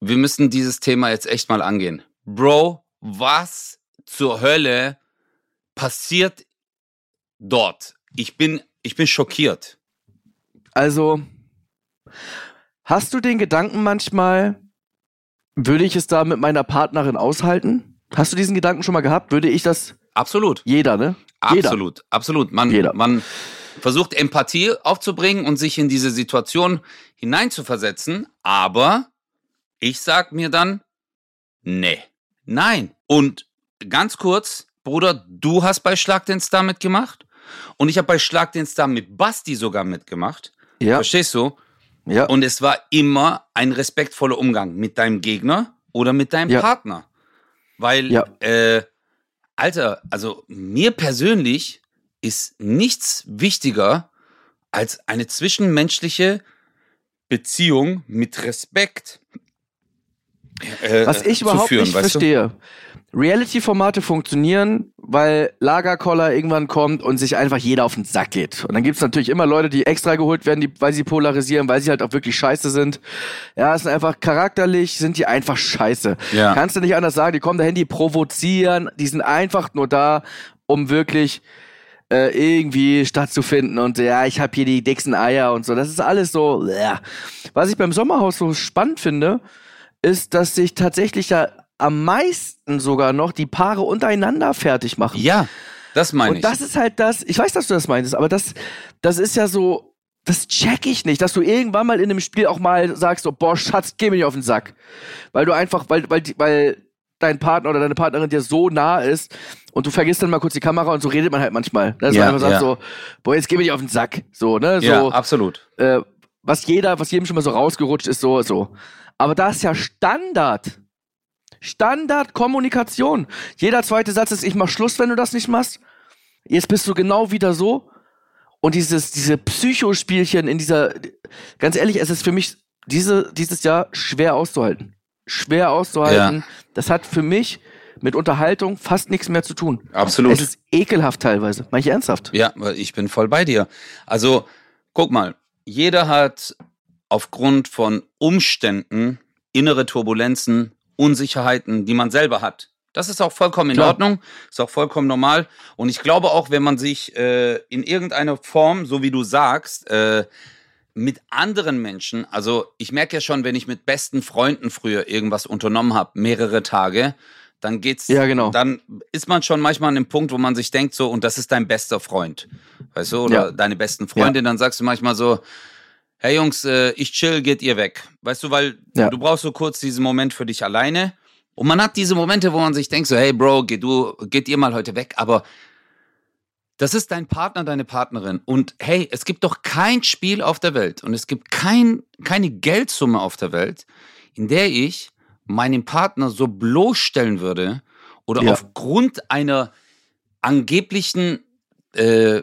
wir müssen dieses Thema jetzt echt mal angehen. Bro, was zur Hölle passiert dort? Ich bin, ich bin schockiert. Also, hast du den Gedanken manchmal, würde ich es da mit meiner Partnerin aushalten? Hast du diesen Gedanken schon mal gehabt? Würde ich das? Absolut. Jeder, ne? Jeder. Absolut, absolut. Man, Jeder. man versucht Empathie aufzubringen und sich in diese Situation hineinzuversetzen, aber ich sag mir dann, nee, nein. Und ganz kurz, Bruder, du hast bei Schlag den Star mitgemacht und ich habe bei Schlag den Star mit Basti sogar mitgemacht. Ja. Verstehst du? Ja. Und es war immer ein respektvoller Umgang mit deinem Gegner oder mit deinem Ja. Partner. Weil, Ja. äh, Alter, also mir persönlich ist nichts wichtiger als eine zwischenmenschliche Beziehung mit Respekt. Äh, Was ich überhaupt führen, nicht verstehe. Reality-Formate funktionieren, weil Lagerkoller irgendwann kommt und sich einfach jeder auf den Sack geht. Und dann gibt's natürlich immer Leute, die extra geholt werden, die, weil sie polarisieren, weil sie halt auch wirklich scheiße sind. Ja, es sind einfach charakterlich, sind die einfach scheiße. Ja. Kannst du nicht anders sagen, die kommen dahin, die provozieren, die sind einfach nur da, um wirklich äh, irgendwie stattzufinden und ja, ich habe hier die dicksten Eier und so. Das ist alles so. Ja. Was ich beim Sommerhaus so spannend finde, ist, dass sich tatsächlich ja am meisten sogar noch die Paare untereinander fertig machen. Ja, das meine und ich. das ist halt das, ich weiß, dass du das meintest, aber das, das ist ja so, das check ich nicht, dass du irgendwann mal in einem Spiel auch mal sagst, so, boah, Schatz, geh mir nicht auf den Sack. Weil du einfach, weil, weil, weil dein Partner oder deine Partnerin dir so nah ist und du vergisst dann mal kurz die Kamera und so redet man halt manchmal. Dass Ja, man einfach sagt ja. so, boah, jetzt geh mir nicht auf den Sack. So, ne? So, ja, absolut. äh, was jeder, was jedem schon mal so rausgerutscht ist, so, so. Aber das ist ja Standard. Standardkommunikation. Jeder zweite Satz ist, ich mach Schluss, wenn du das nicht machst. Jetzt bist du genau wieder so. Und dieses, diese Psychospielchen in dieser, ganz ehrlich, es ist für mich diese, dieses Jahr schwer auszuhalten. Schwer auszuhalten. Das hat für mich mit Unterhaltung fast nichts mehr zu tun. Absolut. Es ist ekelhaft teilweise. Mach ich ernsthaft? Ja, ich bin voll bei dir. Also, guck mal, jeder hat aufgrund von Umständen innere Turbulenzen, Unsicherheiten, die man selber hat. Das ist auch vollkommen in Klar. Ordnung, ist auch vollkommen normal. Und ich glaube auch, wenn man sich äh, in irgendeiner Form, so wie du sagst, äh, mit anderen Menschen, also ich merke ja schon, wenn ich mit besten Freunden früher irgendwas unternommen habe, mehrere Tage, dann geht's, Ja, genau. dann ist man schon manchmal an dem Punkt, wo man sich denkt so, und das ist dein bester Freund, weißt du, oder Ja. deine besten Freundin, dann sagst du manchmal so, hey Jungs, äh, ich chill, geht ihr weg, weißt du, weil Ja. du brauchst so kurz diesen Moment für dich alleine. Und man hat diese Momente, wo man sich denkt so, hey Bro, geh du, geht ihr mal heute weg, aber das ist dein Partner, deine Partnerin. Und hey, es gibt doch kein Spiel auf der Welt und es gibt kein, keine Geldsumme auf der Welt, in der ich meinen Partner so bloßstellen würde oder Ja. aufgrund einer angeblichen, äh,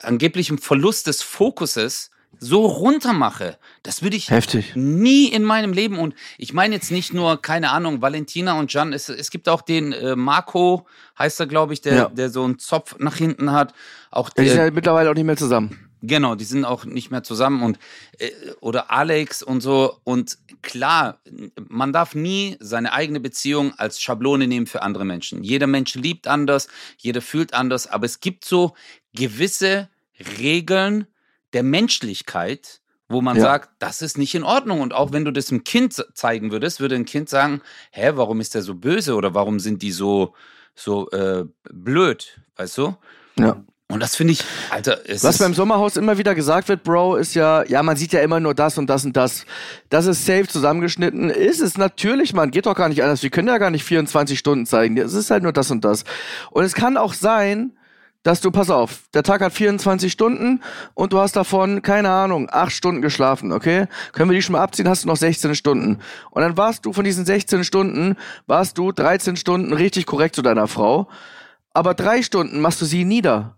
angeblichen Verlust des Fokuses so runtermache. Das würde ich Heftig. nie in meinem Leben und ich meine jetzt nicht nur, keine Ahnung, Valentina und Jan, es, es gibt auch den äh, Marco, heißt er, glaube ich, der, Ja. der so einen Zopf nach hinten hat. Auch Die sind der, ja mittlerweile auch nicht mehr zusammen. genau, die sind auch nicht mehr zusammen und äh, oder Alex und so. Und klar, man darf nie seine eigene Beziehung als Schablone nehmen für andere Menschen. Jeder Mensch liebt anders, jeder fühlt anders, aber es gibt so gewisse Regeln der Menschlichkeit, wo man Ja. sagt, das ist nicht in Ordnung. Und auch wenn du das dem Kind ze- zeigen würdest, würde ein Kind sagen, hä, warum ist der so böse oder warum sind die so, so äh, blöd, weißt du? Ja. Und das finde ich, Alter, es Was beim Sommerhaus immer wieder gesagt wird, Bro, ist ja, ja, man sieht ja immer nur das und das und das. Das ist safe zusammengeschnitten. Ist es natürlich, man geht doch gar nicht anders. Wir können ja gar nicht 24 Stunden zeigen. Es ist halt nur das und das. Und es kann auch sein, dass du, pass auf, der Tag hat 24 Stunden und du hast davon, keine Ahnung, 8 Stunden geschlafen, okay? Können wir die schon mal abziehen, hast du noch 16 Stunden. Und dann warst du von diesen 16 Stunden, warst du 13 Stunden richtig korrekt zu deiner Frau. Aber drei Stunden machst du sie nieder.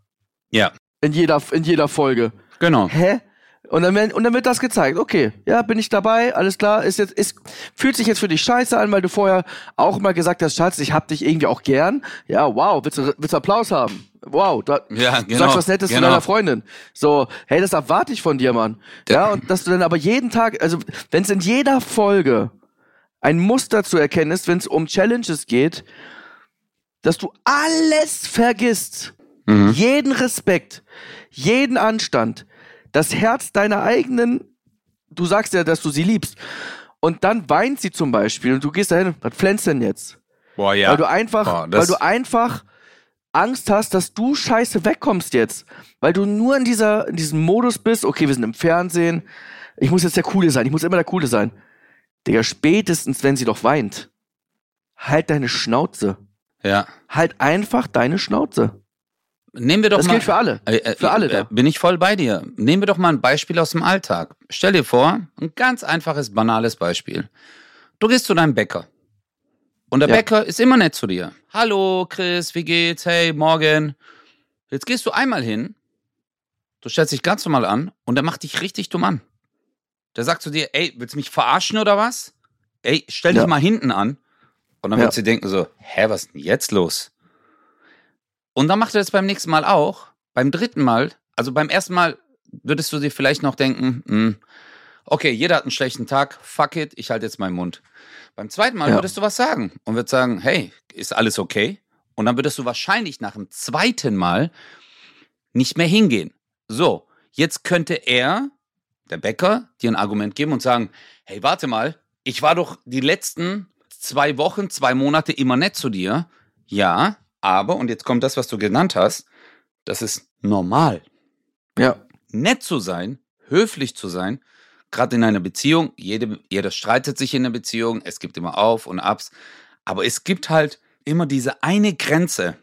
ja, In jeder, in jeder Folge. genau. Hä? Und dann, und dann wird das gezeigt. Okay, ja, bin ich dabei, alles klar. Ist jetzt, ist, fühlt sich jetzt für dich scheiße an, weil du vorher auch mal gesagt hast, Schatz, ich hab dich irgendwie auch gern. Ja, wow, willst du, willst du Applaus haben? Wow, da, Ja, du genau, sagst was Nettes zu genau. deiner Freundin. So, hey, das erwarte ich von dir, Mann. Ja, und dass du dann aber jeden Tag, also wenn es in jeder Folge ein Muster zu erkennen ist, wenn es um Challenges geht, dass du alles vergisst, Mhm. jeden Respekt, jeden Anstand, das Herz deiner eigenen, du sagst ja, dass du sie liebst, und dann weint sie zum Beispiel und du gehst dahin, was flänzt denn jetzt? Boah, ja. Weil du einfach, Boah, weil du einfach Angst hast, dass du scheiße wegkommst jetzt. Weil du nur in dieser, in diesem Modus bist, okay, wir sind im Fernsehen, ich muss jetzt der Coole sein, ich muss immer der Coole sein. Digga, spätestens, wenn sie doch weint, halt deine Schnauze. ja. Halt einfach deine Schnauze. Nehmen wir doch Das mal. gilt für alle. Äh, äh, Für alle äh, da. Bin ich voll bei dir. Nehmen wir doch mal ein Beispiel aus dem Alltag. Stell dir vor, ein ganz einfaches, banales Beispiel. Du gehst zu deinem Bäcker. Und der Ja. Bäcker ist immer nett zu dir. Hallo, Chris, wie geht's? Hey, morgen. Jetzt gehst du einmal hin, du stellst dich ganz normal an und der macht dich richtig dumm an. Der sagt zu dir, ey, willst du mich verarschen oder was? Ey, stell dich Ja. mal hinten an. Und dann Ja. wird sie denken so, hä, was ist denn jetzt los? Und dann macht er das beim nächsten Mal auch. Beim dritten Mal, also beim ersten Mal würdest du dir vielleicht noch denken, hm, okay, jeder hat einen schlechten Tag, fuck it, ich halte jetzt meinen Mund. Beim zweiten Mal Ja. würdest du was sagen und würdest sagen, hey, ist alles okay? Und dann würdest du wahrscheinlich nach dem zweiten Mal nicht mehr hingehen. So, jetzt könnte er, der Bäcker, dir ein Argument geben und sagen, hey, warte mal, ich war doch die letzten zwei Wochen, zwei Monate immer nett zu dir. Ja, aber, und jetzt kommt das, was du genannt hast, das ist normal. Ja. Nett zu sein, höflich zu sein, gerade in einer Beziehung, jede, jeder streitet sich in der Beziehung, es gibt immer Auf und Abs, aber es gibt halt immer diese eine Grenze.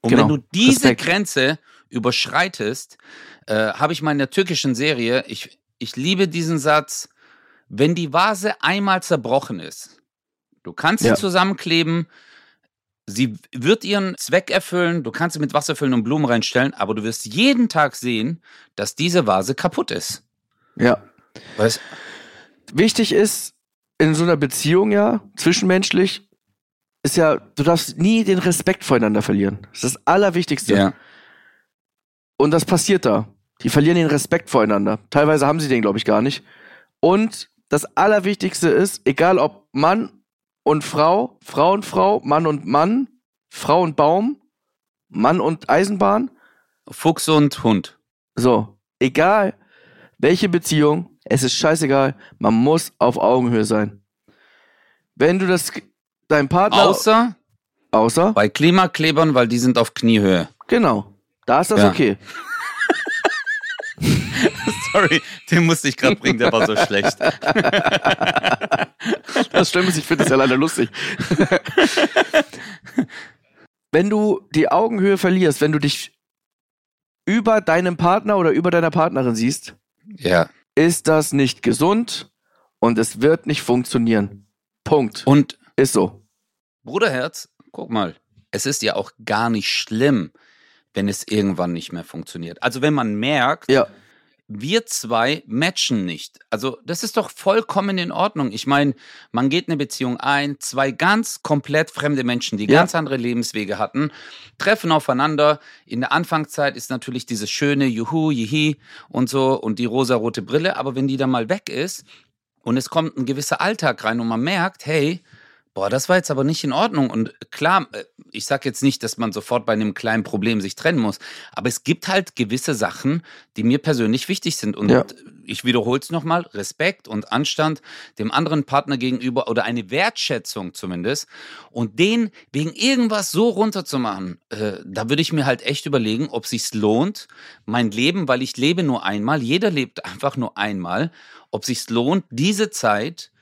Und Genau, wenn du diese Respekt. Grenze überschreitest, äh, habe ich mal in der türkischen Serie, ich, ich liebe diesen Satz, wenn die Vase einmal zerbrochen ist, du kannst sie Ja. zusammenkleben, sie wird ihren Zweck erfüllen, du kannst sie mit Wasser füllen und Blumen reinstellen, aber du wirst jeden Tag sehen, dass diese Vase kaputt ist. Ja. Weißt, Wichtig ist, in so einer Beziehung ja, zwischenmenschlich, ist ja, du darfst nie den Respekt voreinander verlieren. Das ist das Allerwichtigste. ja. Und das passiert da. Die verlieren den Respekt voreinander. Teilweise haben sie den, glaube ich, gar nicht. Und das Allerwichtigste ist, egal ob Mann und Frau, Frau und Frau, Mann und Mann, Frau und Baum, Mann und Eisenbahn, Fuchs und Hund. so, egal welche Beziehung, es ist scheißegal, man muss auf Augenhöhe sein. Wenn du das deinem Partner Außer außer bei Klimaklebern, weil die sind auf Kniehöhe. genau, da ist das Ja. okay. Sorry, den musste ich gerade bringen, der war so schlecht. Das Schlimme ist, ich finde das ja leider lustig. wenn du die Augenhöhe verlierst, wenn du dich über deinem Partner oder über deiner Partnerin siehst, Ja. Ist das nicht gesund und es wird nicht funktionieren. Punkt. Und Ist so. Bruderherz, guck mal, es ist ja auch gar nicht schlimm, wenn es irgendwann nicht mehr funktioniert. Also wenn man merkt, Ja. Wir zwei matchen nicht. Also das ist doch vollkommen in Ordnung. Ich meine, man geht eine Beziehung ein, zwei ganz komplett fremde Menschen, die Ja. ganz andere Lebenswege hatten, treffen aufeinander. In der Anfangszeit ist natürlich dieses schöne Juhu, Jihi und so und die rosarote Brille. Aber wenn die dann mal weg ist und es kommt ein gewisser Alltag rein und man merkt, hey, Boah, das war jetzt aber nicht in Ordnung. Und klar, äh, ich sage jetzt nicht, dass man sofort bei einem kleinen Problem sich trennen muss, aber es gibt halt gewisse Sachen, die mir persönlich wichtig sind. Und Ja. ich wiederhole es nochmal, Respekt und Anstand dem anderen Partner gegenüber oder eine Wertschätzung zumindest. Und den wegen irgendwas so runterzumachen, äh, da würde ich mir halt echt überlegen, ob sich's lohnt, mein Leben, weil ich lebe nur einmal, jeder lebt einfach nur einmal, ob sich's lohnt, diese Zeit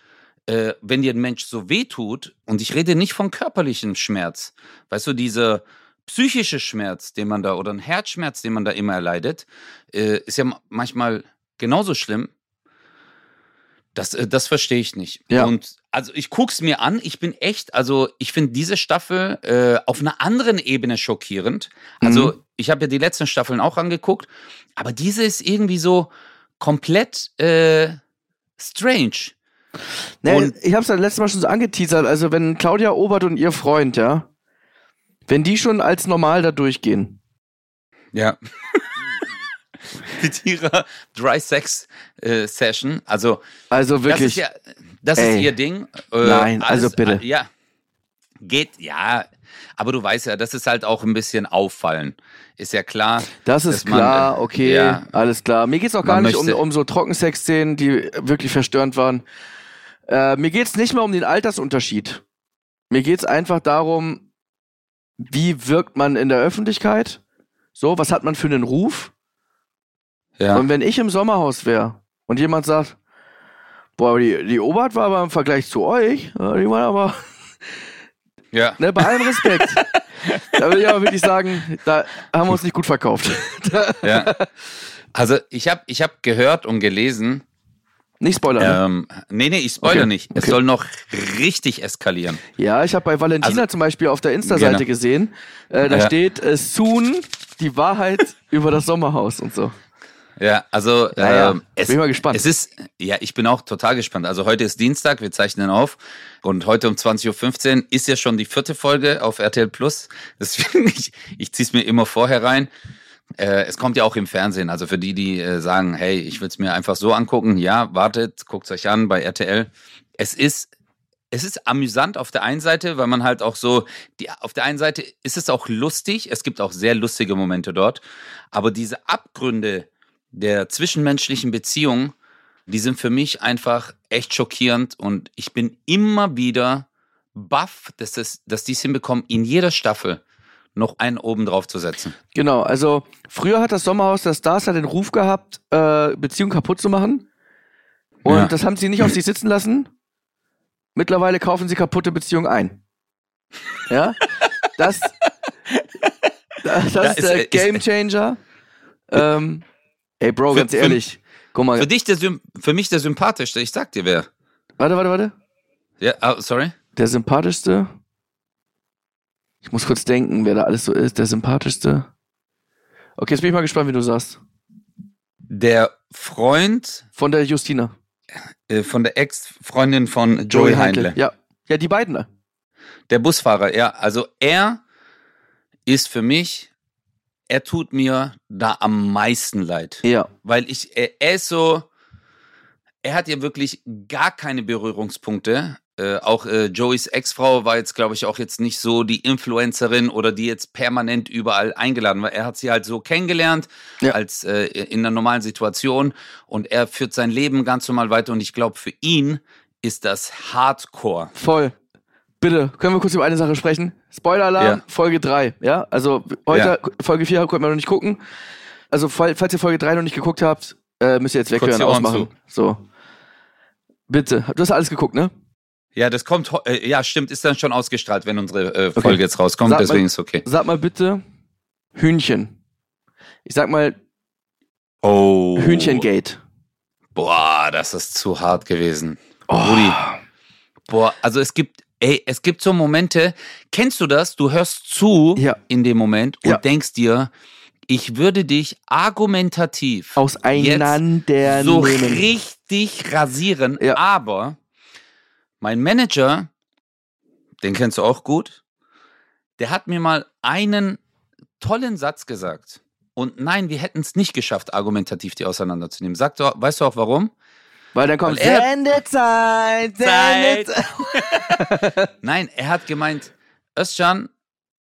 äh, wenn dir ein Mensch so weh tut, und ich rede nicht von körperlichem Schmerz, weißt du, dieser psychische Schmerz, den man da, oder ein Herzschmerz, den man da immer erleidet, äh, ist ja ma- manchmal genauso schlimm. Das, äh, das verstehe ich nicht. Ja. Und also ich guck's mir an, ich bin echt, also ich finde diese Staffel äh, auf einer anderen Ebene schockierend. Also Mhm. ich habe ja die letzten Staffeln auch angeguckt, aber diese ist irgendwie so komplett äh, strange. Nee, Und- ich habe es ja letztes Mal schon so angeteasert. Also, wenn Claudia Obert und ihr Freund, ja, wenn die schon als normal da durchgehen, Ja. Mit ihrer Dry Sex äh, Session. Also, also das wirklich. ist ja, das ist ihr Ding. Äh, Nein, also bitte. äh, Ja. Geht, ja. Aber du weißt ja, das ist halt auch ein bisschen auffallen. Ist ja klar. Das ist dass man, klar, äh, okay, ja. alles klar. Mir geht's auch gar nicht um, um so Trockensex-Szenen, die wirklich verstörend waren. Äh, mir geht's nicht mehr um den Altersunterschied. Mir geht's einfach darum, wie wirkt man in der Öffentlichkeit? So, was hat man für einen Ruf? Ja. Und wenn ich im Sommerhaus wäre und jemand sagt, boah, die, die Obert war aber im Vergleich zu euch, die waren aber, ja. ne, bei allem Respekt. da würde ich aber wirklich sagen, da haben wir uns nicht gut verkauft. ja. Also, ich habe ich hab gehört und gelesen, nicht spoilern. ähm, nee, nee, ich spoilere Okay. nicht. Es Okay. soll noch richtig eskalieren. Ja, ich habe bei Valentina Also- zum Beispiel auf der Insta-Seite Genau. gesehen, äh, da Ja. steht äh, soon die Wahrheit über das Sommerhaus und so. Ja, also Ja, ja. ähm, es, Bin mal gespannt. es ist, ja, ich bin auch total gespannt. Also heute ist Dienstag, wir zeichnen auf und heute um 20.15 Uhr ist ja schon die vierte Folge auf RTL Plus. Deswegen, ich, ich ziehe es mir immer vorher rein. Äh, es kommt ja auch im Fernsehen, also für die, die äh, sagen, hey, ich will es mir einfach so angucken, ja, wartet, guckt euch an bei RTL. Es ist es ist amüsant auf der einen Seite, weil man halt auch so, die, auf der einen Seite ist es auch lustig, es gibt auch sehr lustige Momente dort, aber diese Abgründe der zwischenmenschlichen Beziehungen, die sind für mich einfach echt schockierend und ich bin immer wieder baff, dass, das, dass die es hinbekommen, in jeder Staffel noch einen oben drauf zu setzen. Genau, also früher hat das Sommerhaus der Stars ja den Ruf gehabt, äh, Beziehungen kaputt zu machen. Und Ja. das haben sie nicht auf sich sitzen lassen. Mittlerweile kaufen sie kaputte Beziehungen ein. Ja? Das, das, das Ja, ist ist- der ist- Game Changer. Ähm, ey, Bro, Für- ganz ehrlich. Guck mal. Für dich, der, für mich der sympathischste, ich sag dir wer. Warte, warte, warte. Ja, ah, sorry. Der sympathischste. Ich muss kurz denken, wer da alles so ist. Der sympathischste. Okay, jetzt bin ich mal gespannt, wie du sagst. Der Freund Von der Justina. äh, von der Ex-Freundin von Joey Heindle. Ja. Ja, die beiden. da. Der Busfahrer, ja. Also er ist für mich, er tut mir da am meisten leid. Ja. Weil ich, er, er ist so, er hat ja wirklich gar keine Berührungspunkte. Äh, auch äh, Joeys Ex-Frau war jetzt, glaube ich, auch jetzt nicht so die Influencerin oder die jetzt permanent überall eingeladen war. Er hat sie halt so kennengelernt Ja. als äh, in einer normalen Situation und er führt sein Leben ganz normal weiter und ich glaube, für ihn ist das Hardcore. Voll. Bitte, können wir kurz über eine Sache sprechen? Spoiler-Alarm, Ja. Folge 3. Ja, also heute, Folge 4 konnten wir noch nicht gucken. Also, fall- falls ihr Folge 3 noch nicht geguckt habt, äh, müsst ihr jetzt weghören, Ohren ausmachen. So. Bitte. Du hast alles geguckt, ne? Ja, das kommt, äh, ja, stimmt, ist dann schon ausgestrahlt, wenn unsere äh, Okay. Folge jetzt rauskommt, Sag mal- deswegen ist okay. Sag mal bitte Hühnchen. Ich sag mal Oh. Hühnchengate. Boah, das ist zu hart gewesen. Oh. Rudi. Boah, also es gibt, ey, es gibt so Momente, kennst du das? Du hörst zu Ja. in dem Moment und Ja. denkst dir, ich würde dich argumentativ Auseinander so richtig rasieren, Ja. aber mein Manager, den kennst du auch gut, der hat mir mal einen tollen Satz gesagt. Und nein, wir hätten es nicht geschafft, argumentativ die auseinanderzunehmen. Sag du, weißt du auch warum? Weil dann kommt Weil er- Sendezeit, Zeit. Sendezeit. Nein, er hat gemeint, Özcan,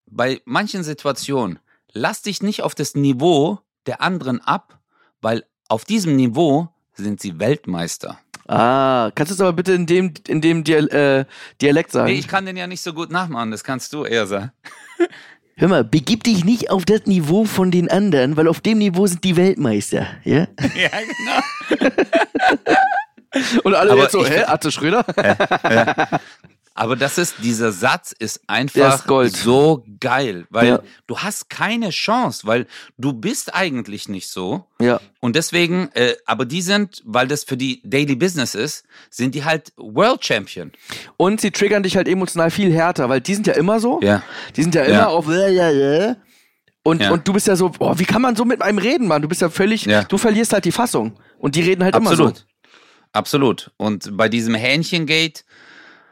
bei manchen Situationen, lass dich nicht auf das Niveau der anderen ab, weil auf diesem Niveau sind sie Weltmeister. Ah, kannst du es aber bitte in dem, in dem Dial äh, Dialekt sagen? Nee, ich kann den ja nicht so gut nachmachen, das kannst du eher sagen. Hör mal, begib dich nicht auf das Niveau von den anderen, weil auf dem Niveau sind die Weltmeister, ja? Ja, genau. Und alle Aber jetzt so, hä, Atte Schröder? Aber das ist, dieser Satz ist einfach ist so geil, weil Ja. du hast keine Chance, weil du bist eigentlich nicht so. ja. Und deswegen, äh, aber die sind, weil das für die Daily Business ist, sind die halt World Champion. Und sie triggern dich halt emotional viel härter, weil die sind ja immer so. Ja. Die sind ja immer Ja. auf und, Ja. und du bist ja so, boah, wie kann man so mit einem reden, Mann? Du bist ja völlig, Ja. du verlierst halt die Fassung. Und die reden halt Absolut. immer so. Absolut. Und bei diesem Hähnchengate,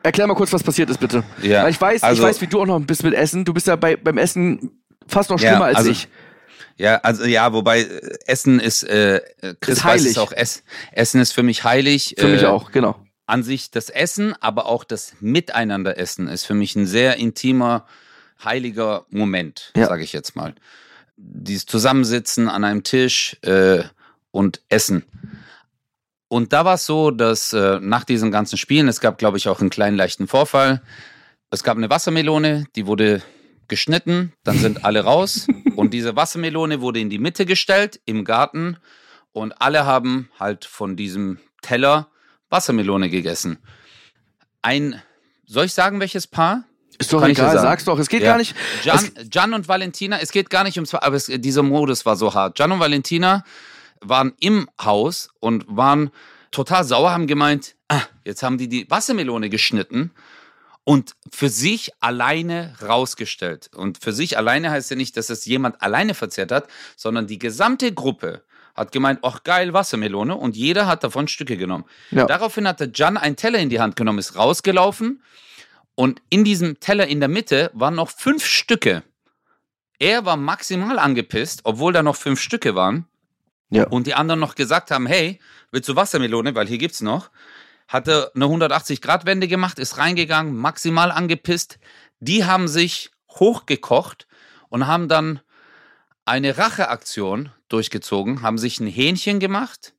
Erklär mal kurz, was passiert ist, bitte. Ja, Weil ich weiß, also- ich weiß, wie du auch noch bist mit Essen. Du bist ja bei, beim Essen fast noch Ja, schlimmer als also- ich. Ja, also ja, wobei äh, Essen ist, äh, Chris Ist weiß heilig. es auch, Ess, Essen ist für mich heilig. Für mich äh, auch, genau. An sich das Essen, aber auch das Miteinanderessen ist für mich ein sehr intimer, heiliger Moment, Ja. sage ich jetzt mal. Dieses Zusammensitzen an einem Tisch äh, und Essen. Und da war es so, dass äh, nach diesen ganzen Spielen, es gab, glaube ich, auch einen kleinen leichten Vorfall. Es gab eine Wassermelone, die wurde geschnitten, dann sind alle raus und diese Wassermelone wurde in die Mitte gestellt im Garten und alle haben halt von diesem Teller Wassermelone gegessen. Ein, soll ich sagen, welches Paar? Ist doch Kann egal, sag's doch. Es geht Ja. gar nicht. Gian, Gian und Valentina, es geht gar nicht ums, aber es, dieser Modus war so hart. Gian und Valentina waren im Haus und waren total sauer, haben gemeint, ah, jetzt haben die die Wassermelone geschnitten und für sich alleine rausgestellt. Und für sich alleine heißt ja nicht, dass es jemand alleine verzehrt hat, sondern die gesamte Gruppe hat gemeint, ach geil, Wassermelone und jeder hat davon Stücke genommen. Ja. Daraufhin hatte Gian einen Teller in die Hand genommen, ist rausgelaufen und in diesem Teller in der Mitte waren noch fünf Stücke. Er war maximal angepisst, obwohl da noch fünf Stücke waren. Ja. Und die anderen noch gesagt haben, hey, willst du Wassermelone, weil hier gibt's noch. Hatte eine 180-Grad-Wende gemacht, ist reingegangen, maximal angepisst. Die haben sich hochgekocht und haben dann eine Racheaktion durchgezogen, haben sich ein Hähnchen gemacht,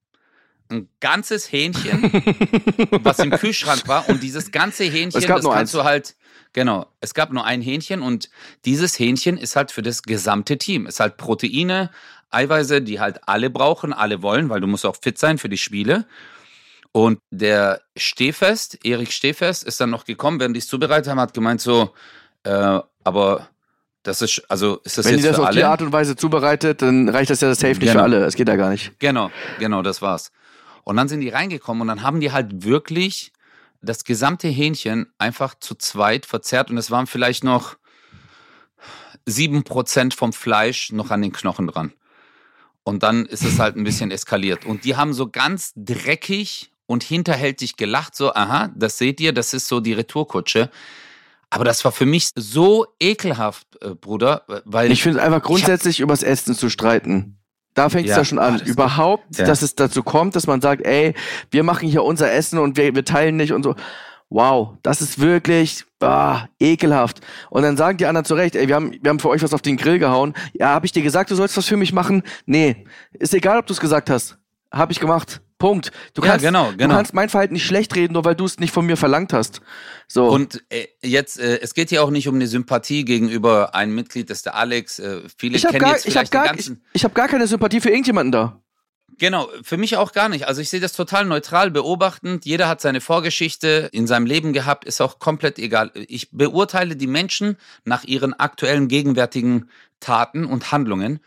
ein ganzes Hähnchen, was im Kühlschrank war. Und dieses ganze Hähnchen, das kannst eins. du halt, genau, es gab nur ein Hähnchen und dieses Hähnchen ist halt für das gesamte Team. Ist halt Proteine, Eiweiße, die halt alle brauchen, alle wollen, weil du musst auch fit sein für die Spiele. Und der Stehfest, Erik Stehfest, ist dann noch gekommen, während die es zubereitet haben, hat gemeint so, äh, aber das ist, also ist das Wenn die jetzt das für auf alle? die Art und Weise zubereitet, dann reicht das ja das Safe nicht Genau. für alle. Es geht ja gar nicht. Genau, genau, das war's. Und dann sind die reingekommen und dann haben die halt wirklich das gesamte Hähnchen einfach zu zweit verzerrt und es waren vielleicht noch sieben Prozent vom Fleisch noch an den Knochen dran. Und dann ist es halt ein bisschen eskaliert. Und die haben so ganz dreckig und hinterhältig gelacht, so, aha, das seht ihr, das ist so die Retourkutsche. Aber das war für mich so ekelhaft, äh, Bruder, weil Ich finde es einfach grundsätzlich übers Essen zu streiten. Da fängt es Ja. ja schon an. Das- Überhaupt, Ja. dass es dazu kommt, dass man sagt, ey, wir machen hier unser Essen und wir, wir teilen nicht und so. Wow, das ist wirklich ah, ekelhaft. Und dann sagen die anderen zu Recht, ey, wir haben, wir haben für euch was auf den Grill gehauen. Ja, habe ich dir gesagt, du sollst was für mich machen? Nee, ist egal, ob du es gesagt hast. Habe ich gemacht. Punkt. Du Ja, kannst, genau, du genau. kannst mein Verhalten nicht schlecht reden, nur weil du es nicht von mir verlangt hast. So. Und äh, jetzt, äh, es geht hier auch nicht um eine Sympathie gegenüber einem Mitglied, das ist der Alex. Äh, viele ich habe kennen gar, jetzt ich vielleicht den gar, ich, ganzen. ich hab gar keine Sympathie für irgendjemanden da. Genau, für mich auch gar nicht. Also ich sehe das total neutral beobachtend. Jeder hat seine Vorgeschichte in seinem Leben gehabt, ist auch komplett egal. Ich beurteile die Menschen nach ihren aktuellen, gegenwärtigen Taten und Handlungen.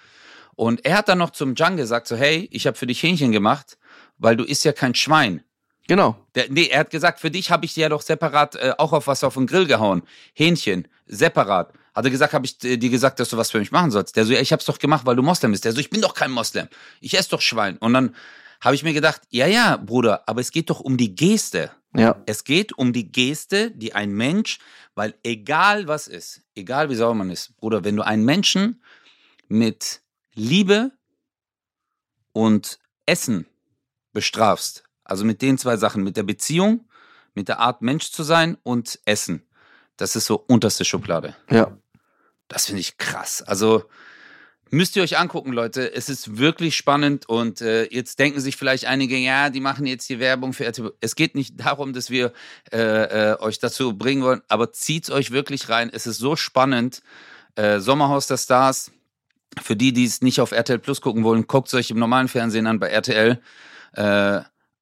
Und er hat dann noch zum Jan gesagt, so hey, ich habe für dich Hähnchen gemacht, weil du isst ja kein Schwein. Genau. Der, nee, er hat gesagt, für dich habe ich dir ja doch separat äh, auch auf was auf den Grill gehauen. Hähnchen, separat. Hat er gesagt, habe ich äh, dir gesagt, dass du was für mich machen sollst? Der so, ja, ich hab's doch gemacht, weil du Moslem bist. Der so, ich bin doch kein Moslem. Ich esse doch Schwein. Und dann habe ich mir gedacht, ja, ja, Bruder, aber es geht doch um die Geste. Ja. Es geht um die Geste, die ein Mensch, weil egal was ist, egal wie sauer man ist, Bruder, wenn du einen Menschen mit Liebe und Essen bestrafst, also mit den zwei Sachen, mit der Beziehung, mit der Art Mensch zu sein und Essen, das ist so unterste Schublade. Ja. Das finde ich krass. Also müsst ihr euch angucken, Leute. Es ist wirklich spannend und äh, jetzt denken sich vielleicht einige, ja, die machen jetzt hier Werbung für RTL. Es geht nicht darum, dass wir äh, äh, euch dazu bringen wollen, aber zieht's euch wirklich rein. Es ist so spannend. Äh, Sommerhaus der Stars. Für die, die es nicht auf RTL Plus gucken wollen, guckt es euch im normalen Fernsehen an bei RTL. Äh,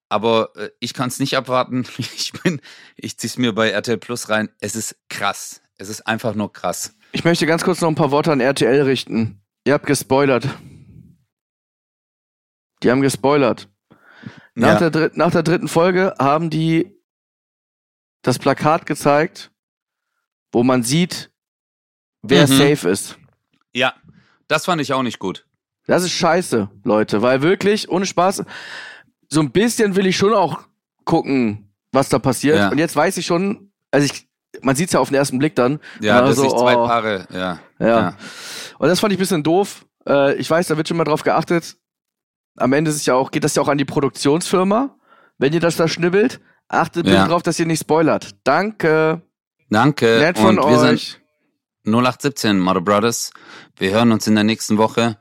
aber äh, ich kann es nicht abwarten. Ich bin, ich zieh's mir bei RTL Plus rein. Es ist krass. Es ist einfach nur krass. Ich möchte ganz kurz noch ein paar Worte an RTL richten. Ihr habt gespoilert. Die haben gespoilert. Nach, Ja. der, nach der dritten Folge haben die das Plakat gezeigt, wo man sieht, wer Mhm. safe ist. Ja, das fand ich auch nicht gut. Das ist scheiße, Leute, weil wirklich, ohne Spaß, so ein bisschen will ich schon auch gucken, was da passiert. Ja. Und jetzt weiß ich schon, also ich, man sieht es ja auf den ersten Blick dann. Ja, dass so, sich zwei oh, Paare, ja. Ja. Und das fand ich ein bisschen doof. Äh, ich weiß, da wird schon mal drauf geachtet. Am Ende ist ja auch, geht das ja auch an die Produktionsfirma. Wenn ihr das da schnibbelt, achtet bitte Ja. drauf, dass ihr nicht spoilert. Danke. Danke. Nett von und sind euch. 0817, Mother Brothers. Wir hören uns in der nächsten Woche.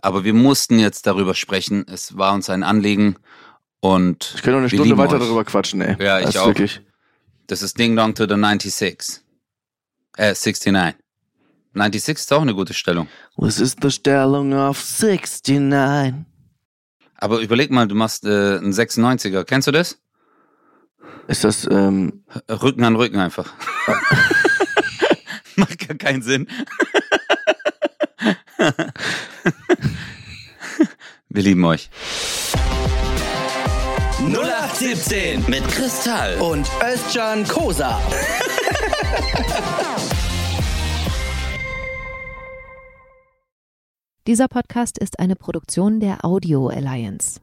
Aber wir mussten jetzt darüber sprechen. Es war uns ein Anliegen. Und Ich könnte noch eine Stunde weiter euch. darüber quatschen, ey. Ja, ich das auch. Wirklich. Das ist Ding Dong to the 96. Äh, 69. 96 ist auch eine gute Stellung. Was ist die Stellung auf 69? Aber überleg mal, du machst äh, einen 96er. Kennst du das? Ist das, ähm, Rücken an Rücken einfach. Macht gar keinen Sinn. Wir lieben euch. 0817 Mit Kristall. und Özcan Kosa. Dieser Podcast ist eine Produktion der Audio Alliance.